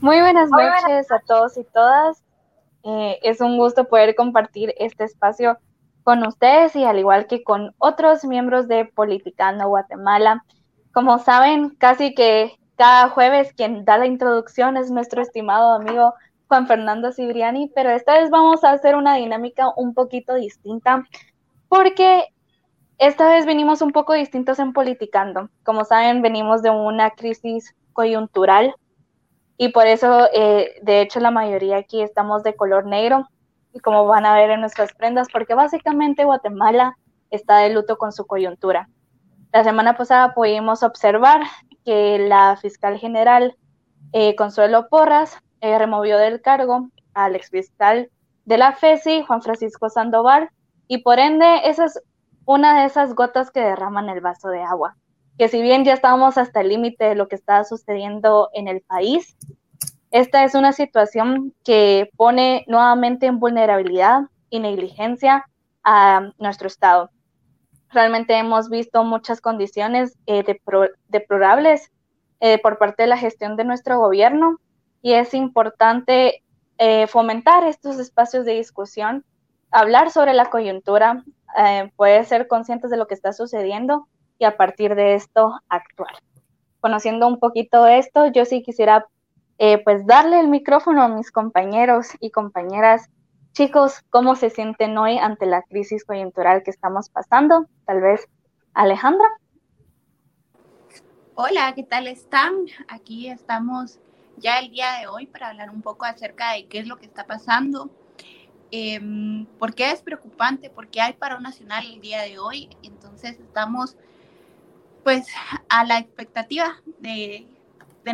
Muy buenas noches a todos y todas. Eh, es un gusto poder compartir este espacio con ustedes y al igual que con otros miembros de Politicano Guatemala. Como saben, casi que cada jueves quien da la introducción es nuestro estimado amigo Juan Fernando Cibriani, pero esta vez vamos a hacer una dinámica un poquito distinta porque esta vez venimos un poco distintos en Politicando. Como saben, venimos de una crisis coyuntural y por eso, eh, de hecho, la mayoría aquí estamos de color negro, y como van a ver en nuestras prendas, porque básicamente Guatemala está de luto con su coyuntura. La semana pasada pudimos observar que la fiscal general eh, Consuelo Porras eh, removió del cargo al exfiscal de la FESI, Juan Francisco Sandoval, y por ende esa es una de esas gotas que derraman el vaso de agua que si bien ya estábamos hasta el límite de lo que está sucediendo en el país, esta es una situación que pone nuevamente en vulnerabilidad y negligencia a nuestro Estado. Realmente hemos visto muchas condiciones eh, deplorables eh, por parte de la gestión de nuestro gobierno y es importante eh, fomentar estos espacios de discusión, hablar sobre la coyuntura, poder ser conscientes de lo que está sucediendo y a partir de esto actuar. Conociendo un poquito esto, yo sí quisiera eh, pues darle el micrófono a mis compañeros y compañeras. Chicos, ¿cómo se sienten hoy ante la crisis coyuntural que estamos pasando? Tal vez Alejandra. Hola, ¿qué tal están? Aquí estamos ya el día de hoy para hablar un poco acerca de qué es lo que está pasando, eh, por qué es preocupante, por qué hay paro nacional el día de hoy. Entonces estamos pues a la expectativa de,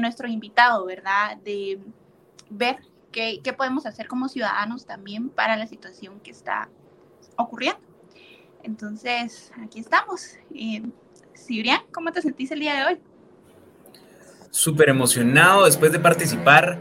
nuestro invitado, ¿verdad? De ver qué, podemos hacer como ciudadanos también para la situación que está ocurriendo. Entonces, aquí estamos. Eh, ¿cómo te sentís el día de hoy? Súper emocionado después de participar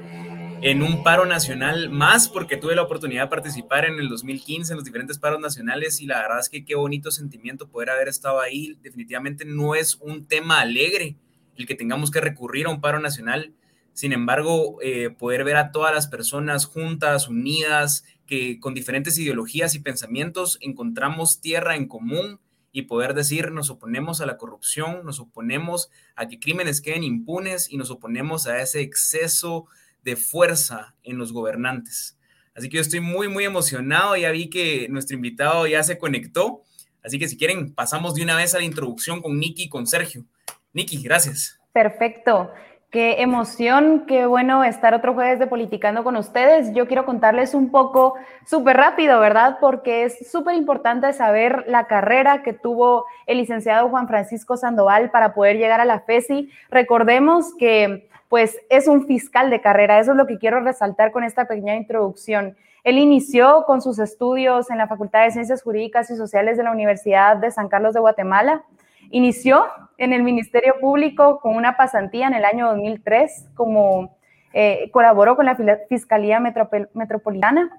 en un paro nacional más, porque tuve la oportunidad de participar en el 2015 en los diferentes paros nacionales y la verdad es que qué bonito sentimiento poder haber estado ahí. Definitivamente no es un tema alegre el que tengamos que recurrir a un paro nacional. Sin embargo, eh, poder ver a todas las personas juntas, unidas, que con diferentes ideologías y pensamientos encontramos tierra en común y poder decir nos oponemos a la corrupción, nos oponemos a que crímenes queden impunes y nos oponemos a ese exceso de fuerza en los gobernantes. Así que yo estoy muy, muy emocionado. Ya vi que nuestro invitado ya se conectó. Así que si quieren, pasamos de una vez a la introducción con Nicky y con Sergio. Nicky, gracias. Perfecto. Qué emoción, qué bueno estar otro jueves de Politicando con ustedes. Yo quiero contarles un poco súper rápido, ¿verdad? Porque es súper importante saber la carrera que tuvo el licenciado Juan Francisco Sandoval para poder llegar a la FESI. Recordemos que pues es un fiscal de carrera. Eso es lo que quiero resaltar con esta pequeña introducción. Él inició con sus estudios en la Facultad de Ciencias Jurídicas y Sociales de la Universidad de San Carlos de Guatemala. Inició en el Ministerio Público con una pasantía en el año 2003, como eh, colaboró con la Fiscalía Metropolitana.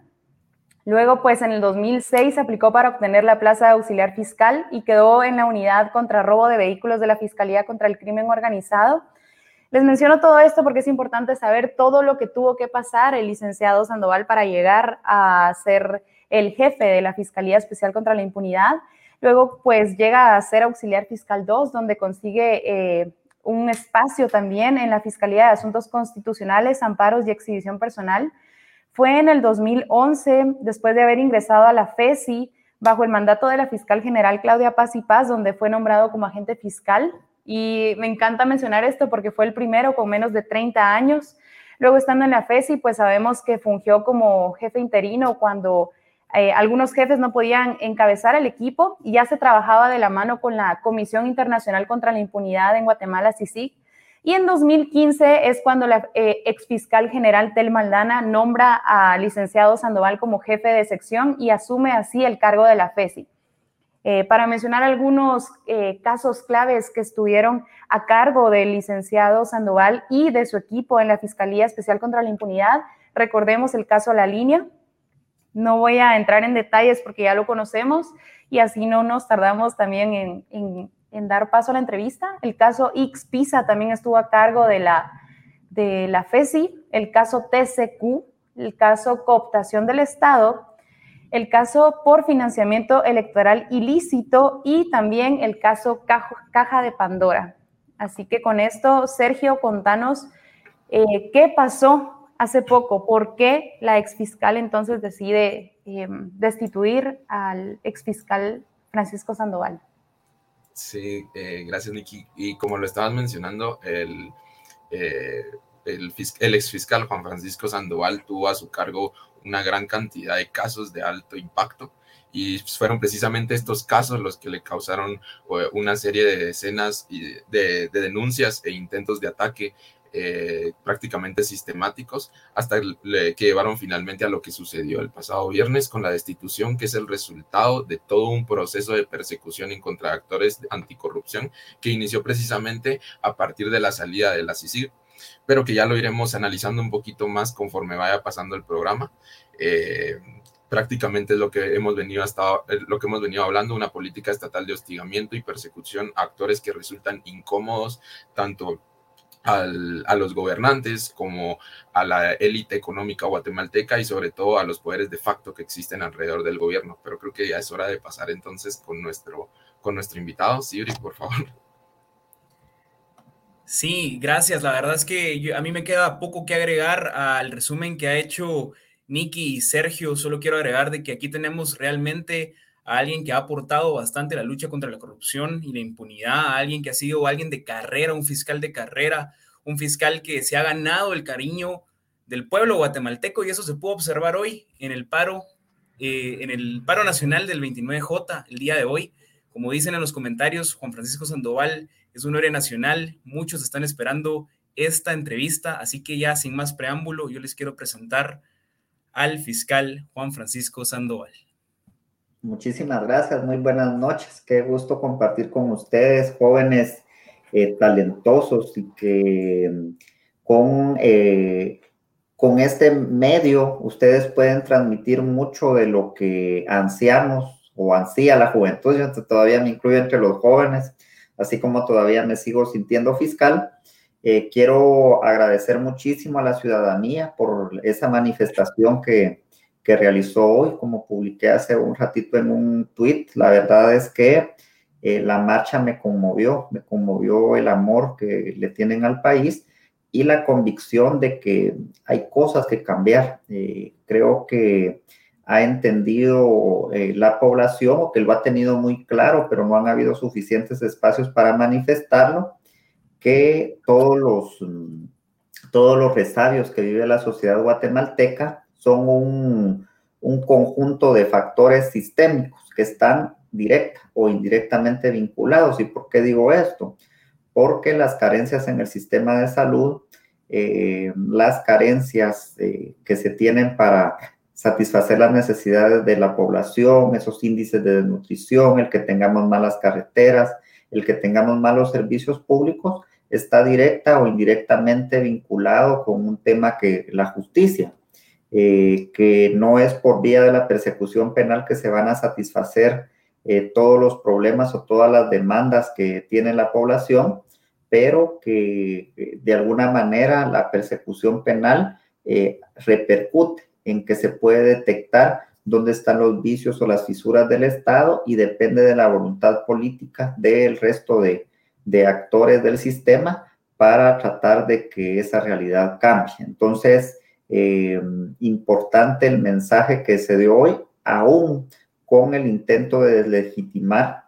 Luego, pues en el 2006 aplicó para obtener la plaza de auxiliar fiscal y quedó en la unidad contra robo de vehículos de la Fiscalía contra el Crimen Organizado les menciono todo esto porque es importante saber todo lo que tuvo que pasar el licenciado Sandoval para llegar a ser el jefe de la Fiscalía Especial contra la Impunidad. Luego, pues llega a ser auxiliar fiscal 2, donde consigue eh, un espacio también en la Fiscalía de Asuntos Constitucionales, Amparos y Exhibición Personal. Fue en el 2011, después de haber ingresado a la FESI, bajo el mandato de la fiscal general Claudia Paz y Paz, donde fue nombrado como agente fiscal y me encanta mencionar esto porque fue el primero con menos de 30 años. Luego estando en la FESI, pues sabemos que fungió como jefe interino cuando eh, algunos jefes no podían encabezar el equipo y ya se trabajaba de la mano con la Comisión Internacional contra la Impunidad en Guatemala, CICIG. Y en 2015 es cuando la eh, ex fiscal general Tel Maldana nombra a licenciado Sandoval como jefe de sección y asume así el cargo de la FESI. Eh, para mencionar algunos eh, casos claves que estuvieron a cargo del licenciado Sandoval y de su equipo en la Fiscalía Especial contra la Impunidad, recordemos el caso La Línea. No voy a entrar en detalles porque ya lo conocemos y así no nos tardamos también en, dar paso a la entrevista. El caso X Pisa también estuvo a cargo de la, de la FESI el caso TCQ, el caso cooptación del Estado, el caso por financiamiento electoral ilícito y también el caso Caja de Pandora. Así que con esto, Sergio, contanos eh, qué pasó hace poco, por qué la exfiscal entonces decide em, destituir al exfiscal Francisco Sandoval. Sí, eh, gracias, Nikki. Y como lo estabas mencionando, el, eh, el, el exfiscal Juan Francisco Sandoval tuvo a su cargo una gran cantidad de casos de alto impacto. Y fueron precisamente estos casos los que le causaron eh, una serie de decenas de, de denuncias e intentos de ataque eh, prácticamente sistemáticos hasta que llevaron finalmente a lo que sucedió el pasado viernes con la destitución, que es el resultado de todo un proceso de persecución en contra de actores anticorrupción que inició precisamente a partir de la salida de la CICIG pero que ya lo iremos analizando un poquito más conforme vaya pasando el programa. Eh, prácticamente es lo que hemos venido hasta eh, lo que hemos venido hablando, una política estatal de hostigamiento y persecución a actores que resultan incómodos tanto a los gobernantes como a la élite económica guatemalteca y sobre todo a los poderes de facto que existen alrededor del gobierno. Pero creo que ya es hora de pasar entonces con nuestro, con nuestro invitado. Sibri, por favor. Sí, gracias. La verdad es que a mí me queda poco que agregar al resumen que ha hecho Nicky y Sergio. Solo quiero agregar de que aquí tenemos realmente a alguien que ha aportado bastante la lucha contra la corrupción y la impunidad, a alguien que ha sido alguien de carrera, un fiscal de carrera, un fiscal que se ha ganado el cariño del pueblo guatemalteco y eso se pudo observar hoy en el paro, eh, en el paro nacional del 29J, el día de hoy. Como dicen en los comentarios, Juan Francisco Sandoval es un héroe nacional, muchos están esperando esta entrevista, así que ya sin más preámbulo, yo les quiero presentar al fiscal Juan Francisco Sandoval. Muchísimas gracias, muy buenas noches, qué gusto compartir con ustedes, jóvenes eh, talentosos y que con, eh, con este medio ustedes pueden transmitir mucho de lo que ansiamos o ansía la juventud, yo todavía me incluyo entre los jóvenes, así como todavía me sigo sintiendo fiscal. Eh, quiero agradecer muchísimo a la ciudadanía por esa manifestación que, que, realizó hoy, como publiqué hace un ratito en un tweet. La verdad es que eh, la marcha me conmovió, me conmovió el amor que le tienen al país y la convicción de que hay cosas que cambiar. Eh, creo que ha entendido eh, la población o que lo ha tenido muy claro, pero no han habido suficientes espacios para manifestarlo, que todos los, mm, todos los resabios que vive la sociedad guatemalteca son un, un conjunto de factores sistémicos que están directa o indirectamente vinculados. ¿Y por qué digo esto? Porque las carencias en el sistema de salud, eh, las carencias eh, que se tienen para satisfacer las necesidades de la población, esos índices de desnutrición, el que tengamos malas carreteras, el que tengamos malos servicios públicos, está directa o indirectamente vinculado con un tema que la justicia, eh, que no es por vía de la persecución penal que se van a satisfacer eh, todos los problemas o todas las demandas que tiene la población, pero que eh, de alguna manera la persecución penal repercute en que se puede detectar dónde están los vicios o las fisuras del Estado y depende de la voluntad política del resto de, actores del sistema para tratar de que esa realidad cambie. Entonces, eh, importante el mensaje que se dio hoy, aún con el intento de deslegitimar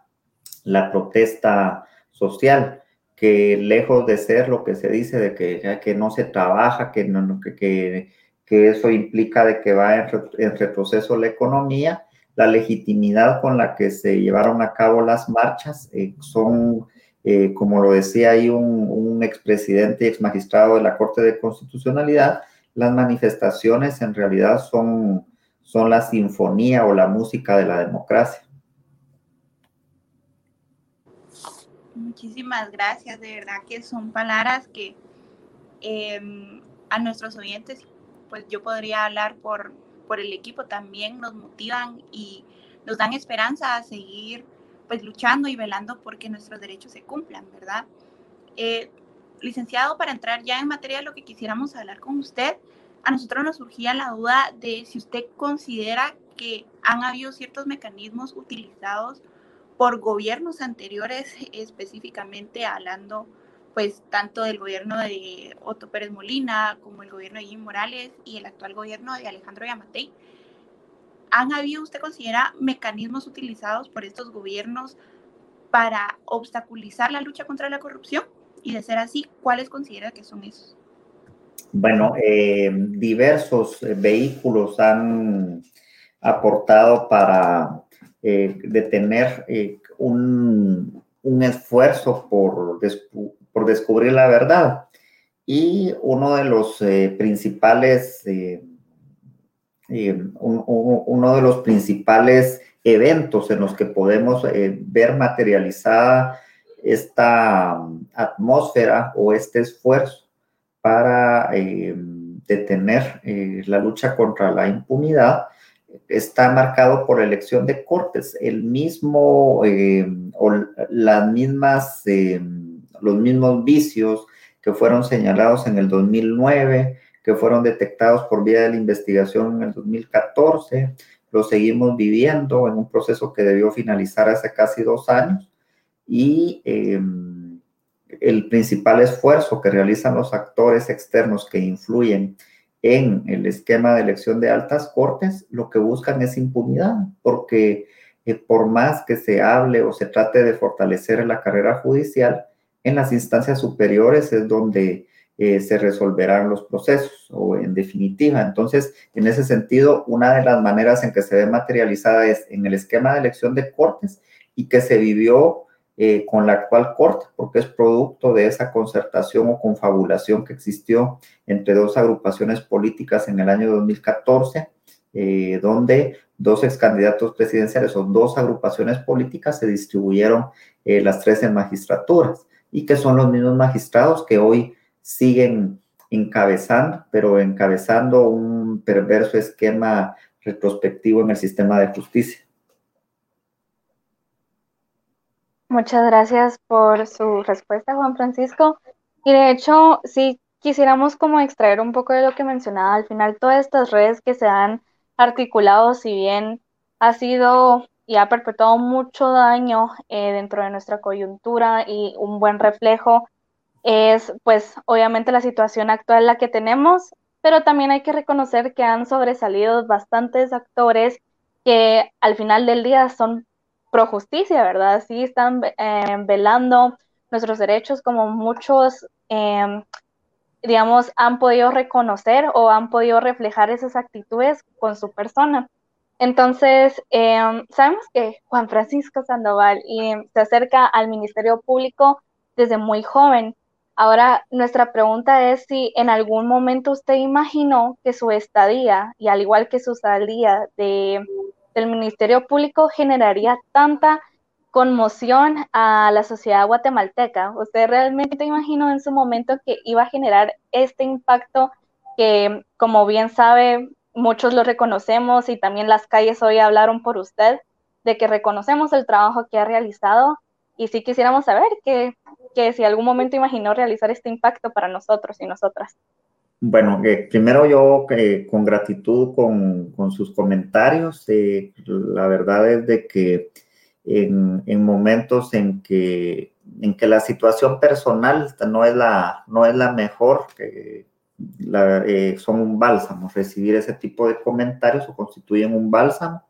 la protesta social, que lejos de ser lo que se dice de que, que no se trabaja, que, no, que, que que eso implica de que va en, retroceso la economía, la legitimidad con la que se llevaron a cabo las marchas eh, son, eh, como lo decía ahí un, un expresidente y exmagistrado de la Corte de Constitucionalidad, las manifestaciones en realidad son, son la sinfonía o la música de la democracia. Muchísimas gracias, de verdad que son palabras que em, a nuestros oyentes pues yo podría hablar por, por el equipo también, nos motivan y nos dan esperanza a seguir pues luchando y velando porque nuestros derechos se cumplan, ¿verdad? Eh, licenciado, para entrar ya en materia de lo que quisiéramos hablar con usted, a nosotros nos surgía la duda de si usted considera que han habido ciertos mecanismos utilizados por gobiernos anteriores, específicamente hablando pues tanto del gobierno de Otto Pérez Molina como el gobierno de Jim Morales y el actual gobierno de Alejandro Yamatei. ¿Han habido, usted considera, mecanismos utilizados por estos gobiernos para obstaculizar la lucha contra la corrupción? Y de ser así, ¿cuáles considera que son esos? Bueno, eh, diversos eh, vehículos han aportado para eh, detener un, un, esfuerzo por, por, descubrir la verdad. Y uno de los principales, uno de los principales eventos en los que podemos ver materializada esta atmósfera o este esfuerzo para eh, detener eh, la lucha contra la impunidad está marcado por elección de cortes. El mismo eh, o las mismas, los mismos vicios que fueron señalados en el 2009, que fueron detectados por vía de la investigación en el 2014, lo seguimos viviendo en un proceso que debió finalizar hace casi dos años. Y el principal esfuerzo que realizan los actores externos que influyen en el esquema de elección de altas cortes, lo que buscan es impunidad, porque eh, por más que se hable o se trate de fortalecer la carrera judicial, en las instancias superiores es donde eh, se resolverán los procesos o en definitiva. Entonces, en ese sentido, una de las maneras en que se ve materializada es en el esquema de elección de cortes y que se vivió eh, con la actual Corte, porque es producto de esa concertación o confabulación que existió entre dos agrupaciones políticas en el año 2014, eh, donde dos ex candidatos presidenciales o dos agrupaciones políticas se distribuyeron eh, las tres en magistraturas y que son los mismos magistrados que hoy siguen encabezando, pero encabezando un perverso esquema retrospectivo en el sistema de justicia. Muchas gracias por su respuesta, Juan Francisco. Y de hecho, si quisiéramos como extraer un poco de lo que mencionaba, al final todas estas redes que se han articulado, si bien ha sido y ha perpetuado mucho daño eh, dentro de nuestra coyuntura y un buen reflejo es pues obviamente la situación actual la que tenemos, pero también hay que reconocer que han sobresalido bastantes actores que al final del día son pro justicia, ¿verdad? Sí están eh, velando nuestros derechos como muchos, em, digamos, han podido reconocer o han podido reflejar esas actitudes con su persona. Entonces, em, sabemos que Juan Francisco Sandoval se acerca al Ministerio Público desde muy joven. Ahora, nuestra pregunta es si en algún momento usted imaginó que su estadía, y al igual que su salida de del Ministerio Público generaría tanta conmoción a la sociedad guatemalteca. ¿Usted realmente imaginó en su momento que iba a generar este impacto que, como bien sabe, muchos lo reconocemos y también las calles hoy hablaron por usted, de que reconocemos el trabajo que ha realizado y sí quisiéramos saber que, que si algún momento imaginó realizar este impacto para nosotros y nosotras. Bueno, eh, primero yo eh, con gratitud con, con sus comentarios. Eh, la verdad es de que en, en, momentos en que, en que la situación personal no es la, no es la mejor, la, son un bálsamo. Recibir ese tipo de comentarios o constituyen un bálsamo.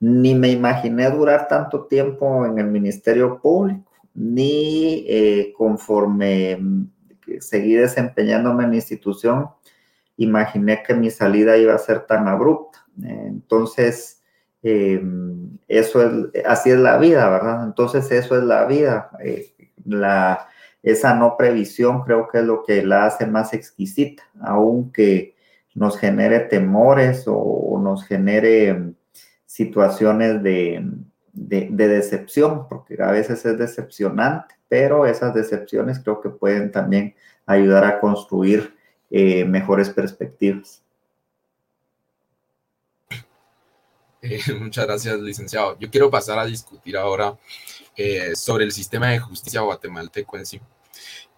Ni me imaginé durar tanto tiempo en el Ministerio Público, ni conforme seguí desempeñándome en la institución, imaginé que mi salida iba a ser tan abrupta. Entonces, eso es, así es la vida, ¿verdad? Entonces, eso es la vida. Eh, la, esa no previsión creo que es lo que la hace más exquisita, aunque nos genere temores o, nos genere situaciones de, de, decepción, porque a veces es decepcionante, pero esas decepciones creo que pueden también ayudar a construir eh, mejores perspectivas. Eh, muchas gracias, licenciado. Yo quiero pasar a discutir ahora eh, sobre el sistema de justicia guatemalteco en sí.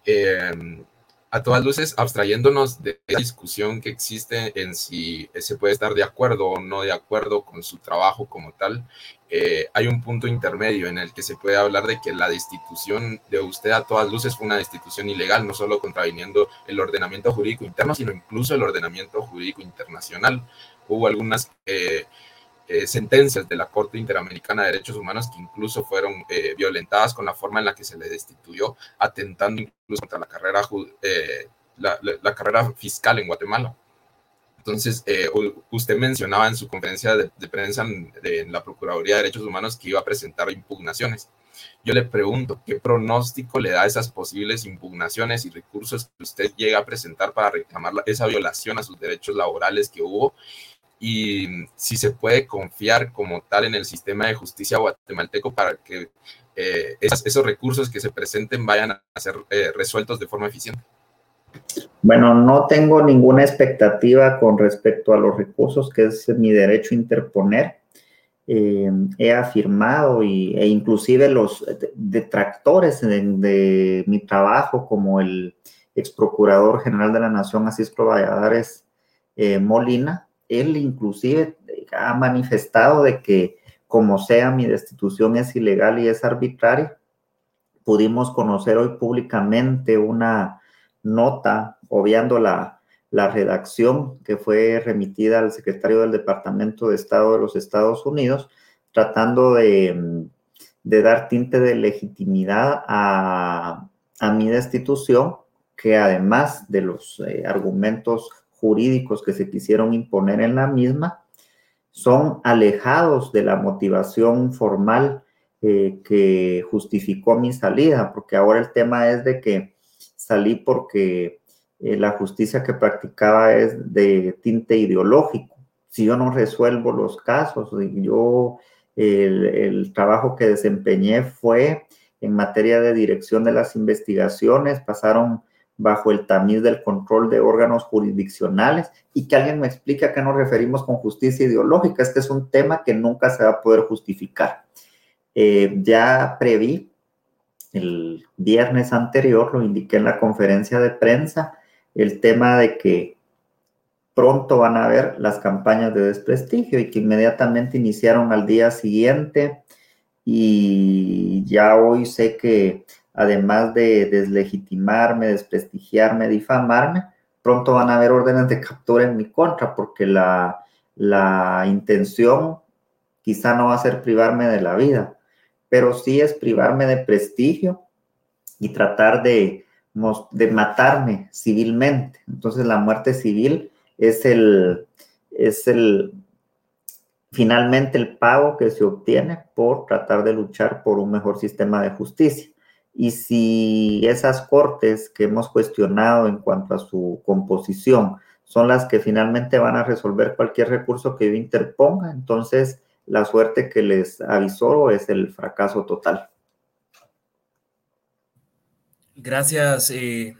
Eh, a todas luces, abstrayéndonos de la discusión que existe en si se puede estar de acuerdo o no de acuerdo con su trabajo como tal, eh, hay un punto intermedio en el que se puede hablar de que la destitución de usted a todas luces fue una destitución ilegal, no solo contraviniendo el ordenamiento jurídico interno, sino incluso el ordenamiento jurídico internacional. Hubo algunas eh, eh, sentencias de la Corte Interamericana de Derechos Humanos que incluso fueron eh, violentadas con la forma en la que se le destituyó, atentando incluso contra la carrera, eh, la, carrera fiscal en Guatemala. Entonces, usted mencionaba en su conferencia de, prensa en, la Procuraduría de Derechos Humanos que iba a presentar impugnaciones. Yo le pregunto, ¿qué pronóstico le da esas posibles impugnaciones y recursos que usted llega a presentar para reclamar esa violación a sus derechos laborales que hubo? Y si se puede confiar como tal en el sistema de justicia guatemalteco para que eh, esos, recursos que se presenten vayan a ser eh, resueltos de forma eficiente. Bueno, no tengo ninguna expectativa con respecto a los recursos, que es mi derecho a interponer. Eh, he afirmado y, e inclusive los detractores de, mi trabajo, como el ex procurador general de la Nación, Asisco Valladares Molina, él inclusive ha manifestado de que como sea mi destitución es ilegal y es arbitraria. Pudimos conocer hoy públicamente una nota, obviando la, la redacción que fue remitida al secretario del Departamento de Estado de los Estados Unidos, tratando de, de dar tinte de legitimidad a, a, mi destitución, que además de los eh, argumentos jurídicos que se quisieron imponer en la misma son alejados de la motivación formal eh, que justificó mi salida, porque ahora el tema es de que salí porque eh, la justicia que practicaba es de tinte ideológico. Si yo no resuelvo los casos, yo el, el trabajo que desempeñé fue en materia de dirección de las investigaciones, pasaron bajo el tamiz del control de órganos jurisdiccionales y que alguien me explique a qué nos referimos con justicia ideológica. Este es un tema que nunca se va a poder justificar. Eh, ya preví el viernes anterior, lo indiqué en la conferencia de prensa, el tema de que pronto van a haber las campañas de desprestigio y que inmediatamente iniciaron al día siguiente y ya hoy sé que además de deslegitimarme, desprestigiarme, difamarme, pronto van a haber órdenes de captura en mi contra, porque la, intención quizá no va a ser privarme de la vida, pero sí es privarme de prestigio y tratar de, de matarme civilmente. Entonces la muerte civil es el, es el, finalmente el pago que se obtiene por tratar de luchar por un mejor sistema de justicia. Y si esas cortes que hemos cuestionado en cuanto a su composición son las que finalmente van a resolver cualquier recurso que yo interponga, entonces la suerte que les avisó es el fracaso total. Gracias, eh,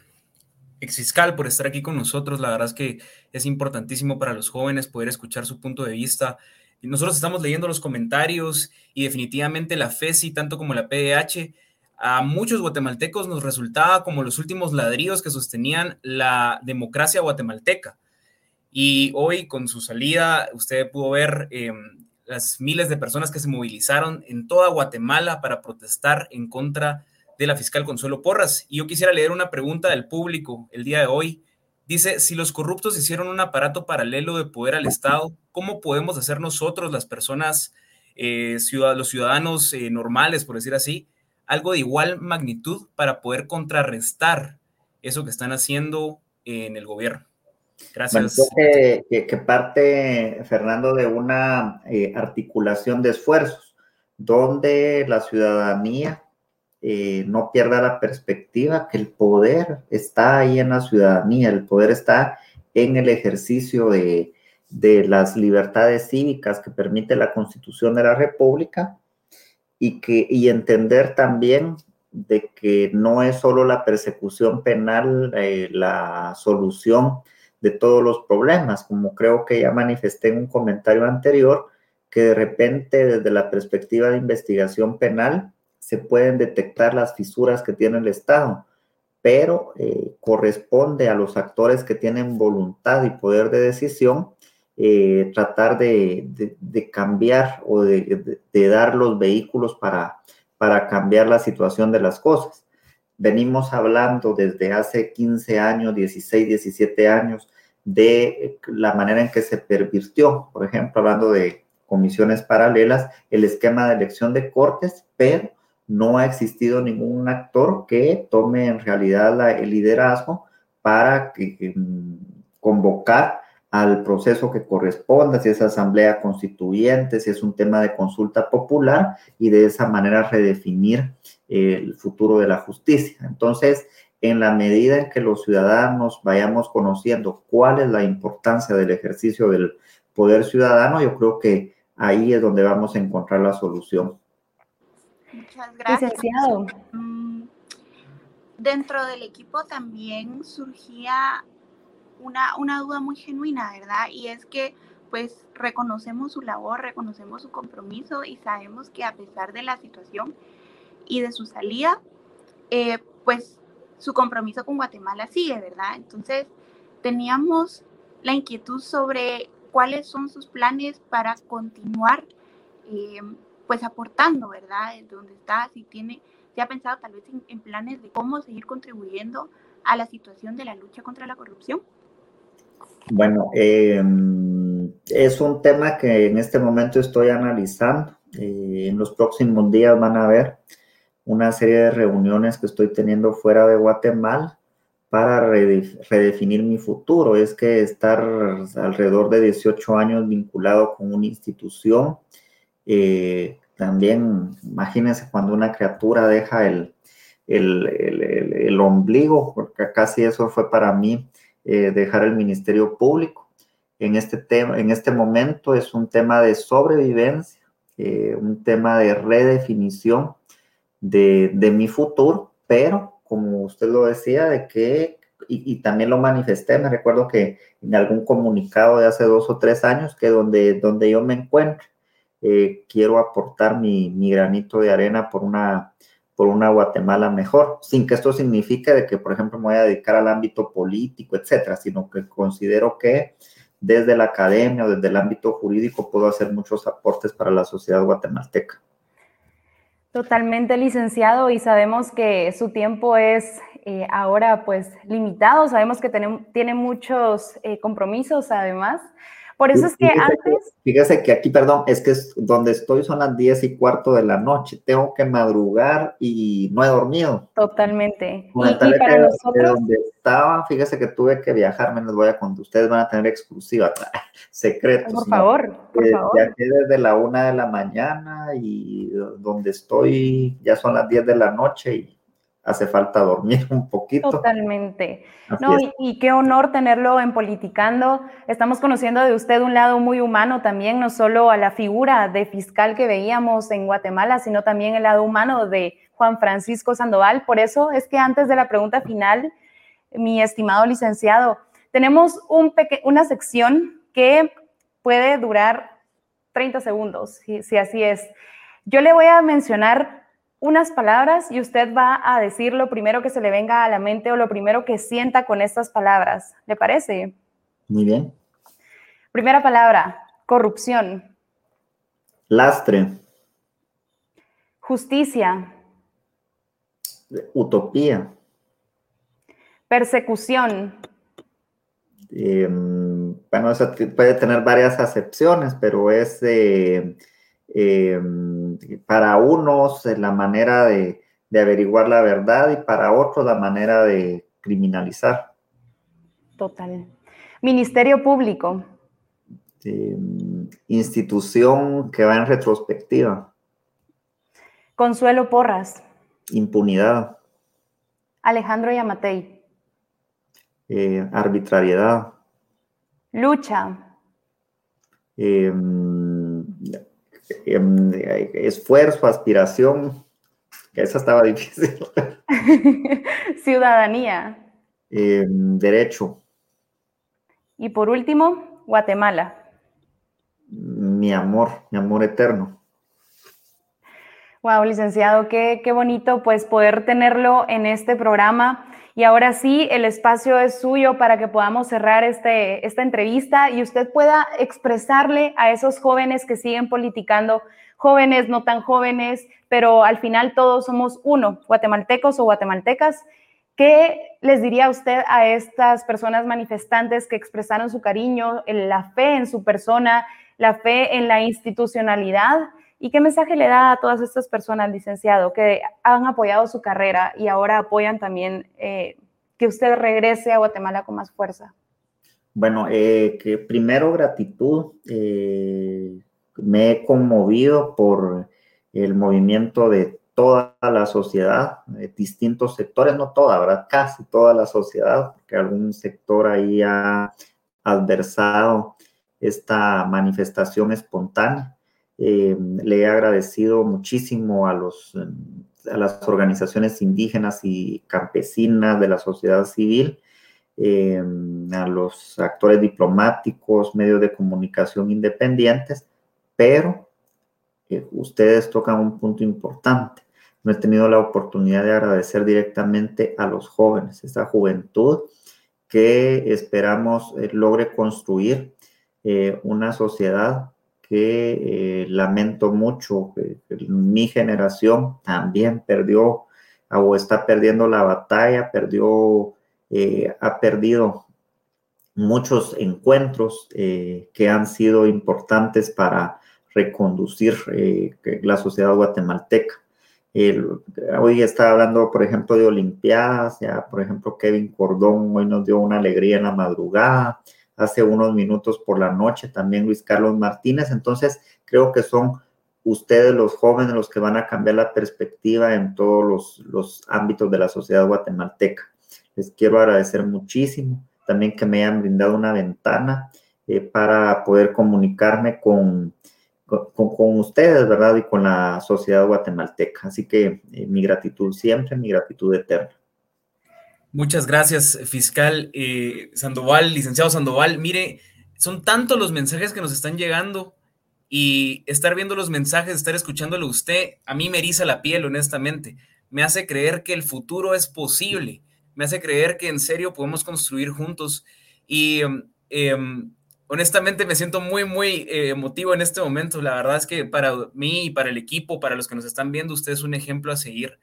exfiscal, por estar aquí con nosotros. La verdad es que es importantísimo para los jóvenes poder escuchar su punto de vista. Nosotros estamos leyendo los comentarios y definitivamente la FESI, tanto como la PDH, a muchos guatemaltecos nos resultaba como los últimos ladrillos que sostenían la democracia guatemalteca. Y hoy, con su salida, usted pudo ver em, las miles de personas que se movilizaron en toda Guatemala para protestar en contra de la fiscal Consuelo Porras. Y yo quisiera leer una pregunta del público el día de hoy. Dice, si los corruptos hicieron un aparato paralelo de poder al Estado, ¿cómo podemos hacer nosotros, las personas, eh, los ciudadanos eh, normales, por decir así, algo de igual magnitud para poder contrarrestar eso que están haciendo en el gobierno. Gracias. Bueno, que, parte, Fernando, de una eh, articulación de esfuerzos, donde la ciudadanía eh, no pierda la perspectiva que el poder está ahí en la ciudadanía, el poder está en el ejercicio de, de las libertades cívicas que permite la Constitución de la República y, que, y entender también de que no es solo la persecución penal eh, la solución de todos los problemas, como creo que ya manifesté en un comentario anterior, que de repente desde la perspectiva de investigación penal se pueden detectar las fisuras que tiene el Estado, pero eh, corresponde a los actores que tienen voluntad y poder de decisión eh, tratar de, cambiar o de, dar los vehículos para, cambiar la situación de las cosas. Venimos hablando desde hace 15 años, 16, 17 años, de la manera en que se pervirtió, por ejemplo, hablando de comisiones paralelas, el esquema de elección de cortes, pero no ha existido ningún actor que tome en realidad el liderazgo para mm, convocar al proceso que corresponda, si es asamblea constituyente, si es un tema de consulta popular y de esa manera redefinir el futuro de la justicia. Entonces, en la medida en que los ciudadanos vayamos conociendo cuál es la importancia del ejercicio del poder ciudadano, yo creo que ahí es donde vamos a encontrar la solución. Muchas gracias. Mm, dentro del equipo también surgía una, una duda muy genuina, ¿verdad? Y es que pues reconocemos su labor, reconocemos su compromiso y sabemos que a pesar de la situación y de su salida, eh, pues su compromiso con Guatemala sigue, ¿verdad? Entonces, teníamos la inquietud sobre cuáles son sus planes para continuar, eh, pues aportando, ¿verdad? Donde está, si tiene, si ha pensado tal vez en, planes de cómo seguir contribuyendo a la situación de la lucha contra la corrupción. Bueno, em, es un tema que en este momento estoy analizando. Eh, en los próximos días van a ver una serie de reuniones que estoy teniendo fuera de Guatemala para redefinir mi futuro. Es que estar alrededor de 18 años vinculado con una institución, eh, también imagínense cuando una criatura deja el, el, ombligo, porque casi eso fue para mí, eh, dejar el Ministerio Público. En este, tema, en este momento es un tema de sobrevivencia, eh, un tema de redefinición de, mi futuro, pero como usted lo decía, de que, y, también lo manifesté, me recuerdo que en algún comunicado de hace dos o tres años, que donde, donde yo me encuentro, eh, quiero aportar mi, mi, granito de arena por una, por una Guatemala mejor, sin que esto signifique de que, por ejemplo, me voy a dedicar al ámbito político, etcétera, sino que considero que desde la academia o desde el ámbito jurídico puedo hacer muchos aportes para la sociedad guatemalteca. Totalmente licenciado y sabemos que su tiempo es eh, ahora pues limitado, sabemos que tiene, muchos eh, compromisos además. Por eso es que antes... fíjese que aquí, perdón, es que es donde estoy son las 10 y cuarto de la noche. Tengo que madrugar y no he dormido. Totalmente. Y, para nosotros... donde estaba, fíjese que tuve que viajar, me los voy a contar. Ustedes van a tener exclusiva, secretos. Por favor, por eh, favor. Viajé desde la una de la mañana y donde estoy ya son las 10 de la noche y hace falta dormir un poquito. Totalmente. no, y, qué honor tenerlo en Politicando. Estamos conociendo de usted un lado muy humano también, no solo a la figura de fiscal que veíamos en Guatemala, sino también el lado humano de Juan Francisco Sandoval. Por eso es que antes de la pregunta final, mi estimado licenciado, tenemos un una sección que puede durar 30 segundos, si así es. Yo le voy a mencionar unas palabras y usted va a decir lo primero que se le venga a la mente o lo primero que sienta con estas palabras. ¿Le parece? Muy bien. Primera palabra, corrupción. Lastre. Justicia. Utopía. Persecución. Em, bueno, eso puede tener varias acepciones, pero es... Eh, Em, para unos la manera de, averiguar la verdad y para otros la manera de criminalizar. Total. Ministerio Público. Em, institución que va en retrospectiva. Consuelo Porras. Impunidad. Alejandro Yamatei. Eh, arbitrariedad. Lucha. Em, Em, esfuerzo, aspiración, esa estaba difícil. Ciudadanía. Em, derecho. Y por último, Guatemala. Mi amor, mi amor eterno. Wow, licenciado, qué, qué bonito pues poder tenerlo en este programa Y ahora sí, el espacio es suyo para que podamos cerrar este, esta entrevista y usted pueda expresarle a esos jóvenes que siguen politicando, jóvenes, no tan jóvenes, pero al final todos somos uno, guatemaltecos o guatemaltecas. ¿Qué les diría usted a estas personas manifestantes que expresaron su cariño, la fe en su persona, la fe en la institucionalidad? ¿Y qué mensaje le da a todas estas personas, licenciado, que han apoyado su carrera y ahora apoyan también eh, que usted regrese a Guatemala con más fuerza? Bueno, eh, que primero gratitud. Eh, me he conmovido por el movimiento de toda la sociedad, de distintos sectores, no toda, ¿verdad? Casi toda la sociedad, porque algún sector ahí ha adversado esta manifestación espontánea. Eh, le he agradecido muchísimo a, los, a las organizaciones indígenas y campesinas de la sociedad civil, eh, a los actores diplomáticos, medios de comunicación independientes, pero eh, ustedes tocan un punto importante. No he tenido la oportunidad de agradecer directamente a los jóvenes, esa juventud que esperamos logre construir una sociedad que eh, lamento mucho, que, mi generación también perdió o está perdiendo la batalla, perdió, eh, ha perdido muchos encuentros eh, que han sido importantes para reconducir la sociedad guatemalteca. hoy está hablando, por ejemplo, de Olimpiadas, ya, por ejemplo, Kevin Cordón hoy nos dio una alegría en la madrugada, hace unos minutos por la noche, también Luis Carlos Martínez. Entonces, creo que son ustedes los jóvenes los que van a cambiar la perspectiva en todos los, ámbitos de la sociedad guatemalteca. Les quiero agradecer muchísimo también que me hayan brindado una ventana eh, para poder comunicarme con, con, ustedes, ¿verdad? Y con la sociedad guatemalteca. Así que eh, mi gratitud siempre, mi gratitud eterna. Muchas gracias, fiscal eh, Sandoval, licenciado Sandoval. Mire, son tantos los mensajes que nos están llegando y estar viendo los mensajes, estar escuchándolo usted, a mí me eriza la piel, honestamente. Me hace creer que el futuro es posible, me hace creer que en serio podemos construir juntos y em, honestamente me siento muy, muy eh, emotivo en este momento. La verdad es que para mí y para el equipo, para los que nos están viendo, usted es un ejemplo a seguir.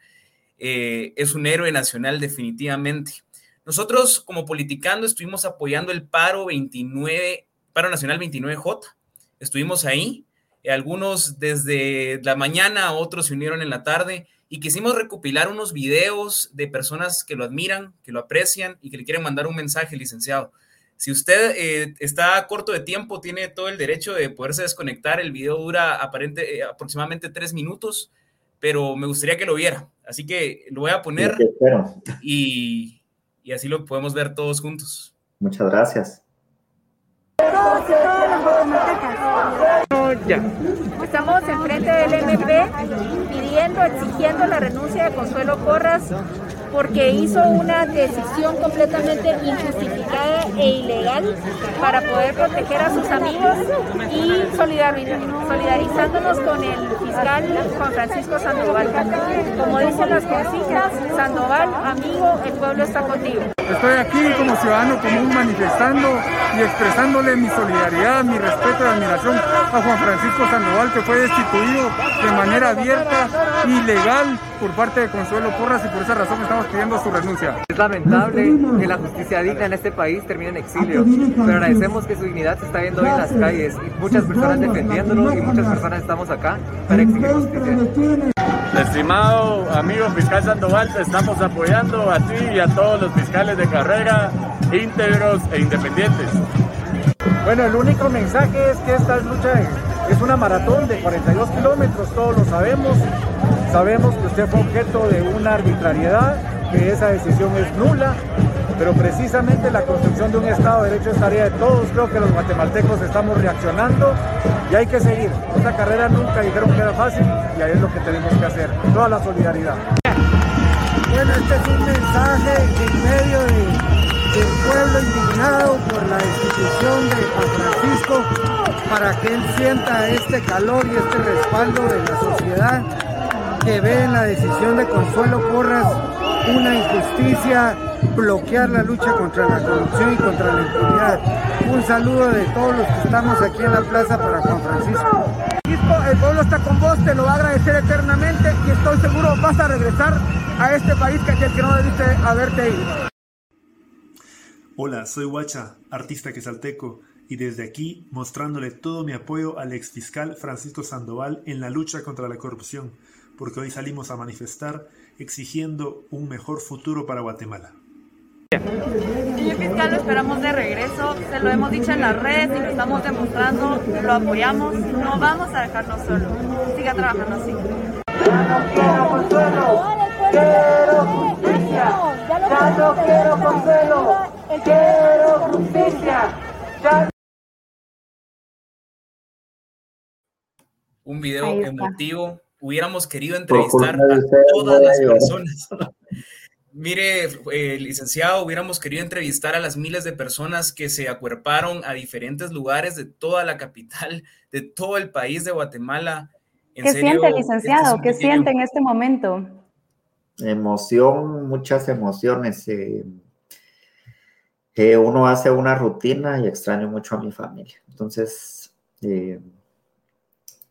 Eh, es un héroe nacional definitivamente. Nosotros como Politicando estuvimos apoyando el paro 29, paro nacional 29J. Estuvimos ahí, algunos desde la mañana, otros se unieron en la tarde y quisimos recopilar unos videos de personas que lo admiran, que lo aprecian y que le quieren mandar un mensaje, licenciado. Si usted eh, está corto de tiempo, tiene todo el derecho de poderse desconectar. El video dura aparente, eh, aproximadamente tres minutos pero me gustaría que lo viera. Así que lo voy a poner y, y, así lo podemos ver todos juntos. Muchas gracias. Estamos enfrente del MP pidiendo, exigiendo la renuncia de Consuelo Porras porque hizo una decisión completamente injustificada e ilegal para poder proteger a sus amigos y solidarizándonos con el fiscal Juan Francisco Sandoval. Como dicen las consignas, Sandoval, amigo, el pueblo está contigo. Estoy aquí como ciudadano común manifestando y expresándole mi solidaridad, mi respeto y admiración a Juan Francisco Sandoval que fue destituido de manera abierta y legal por parte de Consuelo Porras y por esa razón estamos pidiendo su renuncia. Es lamentable que la justicia digna en este país termine en exilio, pero agradecemos que su dignidad se está viendo hoy en las calles y muchas personas defendiéndolo y muchas personas estamos acá para. Estimado amigo fiscal Sandoval, te estamos apoyando a ti y a todos los fiscales de carrera íntegros e independientes. Bueno, el único mensaje es que esta lucha es una maratón de 42 kilómetros, todos lo sabemos. Sabemos que usted fue objeto de una arbitrariedad, que esa decisión es nula, pero precisamente la construcción de un Estado de Derecho es tarea de todos. Creo que los guatemaltecos estamos reaccionando y hay que seguir. Esta carrera nunca dijeron que era fácil y ahí es lo que tenemos que hacer. Toda la solidaridad. Bueno, este es un mensaje en medio del pueblo indignado por la destitución de Juan Francisco para que él sienta este calor y este respaldo de la sociedad que ve en la decisión de Consuelo Porras una injusticia, bloquear la lucha contra la corrupción y contra la impunidad. Un saludo de todos los que estamos aquí en la plaza para Juan Francisco. El pueblo está con vos, te lo va a agradecer eternamente y estoy seguro vas a regresar a este país que aquel que no debiste haberte ido. Hola, soy Huacha, artista quesalteco, y desde aquí mostrándole todo mi apoyo al exfiscal Francisco Sandoval en la lucha contra la corrupción, porque hoy salimos a manifestar exigiendo un mejor futuro para Guatemala. Señor fiscal, lo esperamos de regreso, se lo hemos dicho en las redes y lo estamos demostrando, lo apoyamos, no vamos a dejarnos solo. Siga trabajando así. Ya no quiero consuelo, quiero justicia. Ya no quiero consuelo, quiero justicia. Un video emotivo. Hubiéramos querido entrevistar a todas las personas. Mire, eh, licenciado, hubiéramos querido entrevistar a las miles de personas que se acuerparon a diferentes lugares de toda la capital, de todo el país de Guatemala. ¿Qué siente, licenciado? ¿Qué siente en este momento? Emoción, muchas emociones. Eh, uno hace una rutina y extraño mucho a mi familia. Entonces, eh,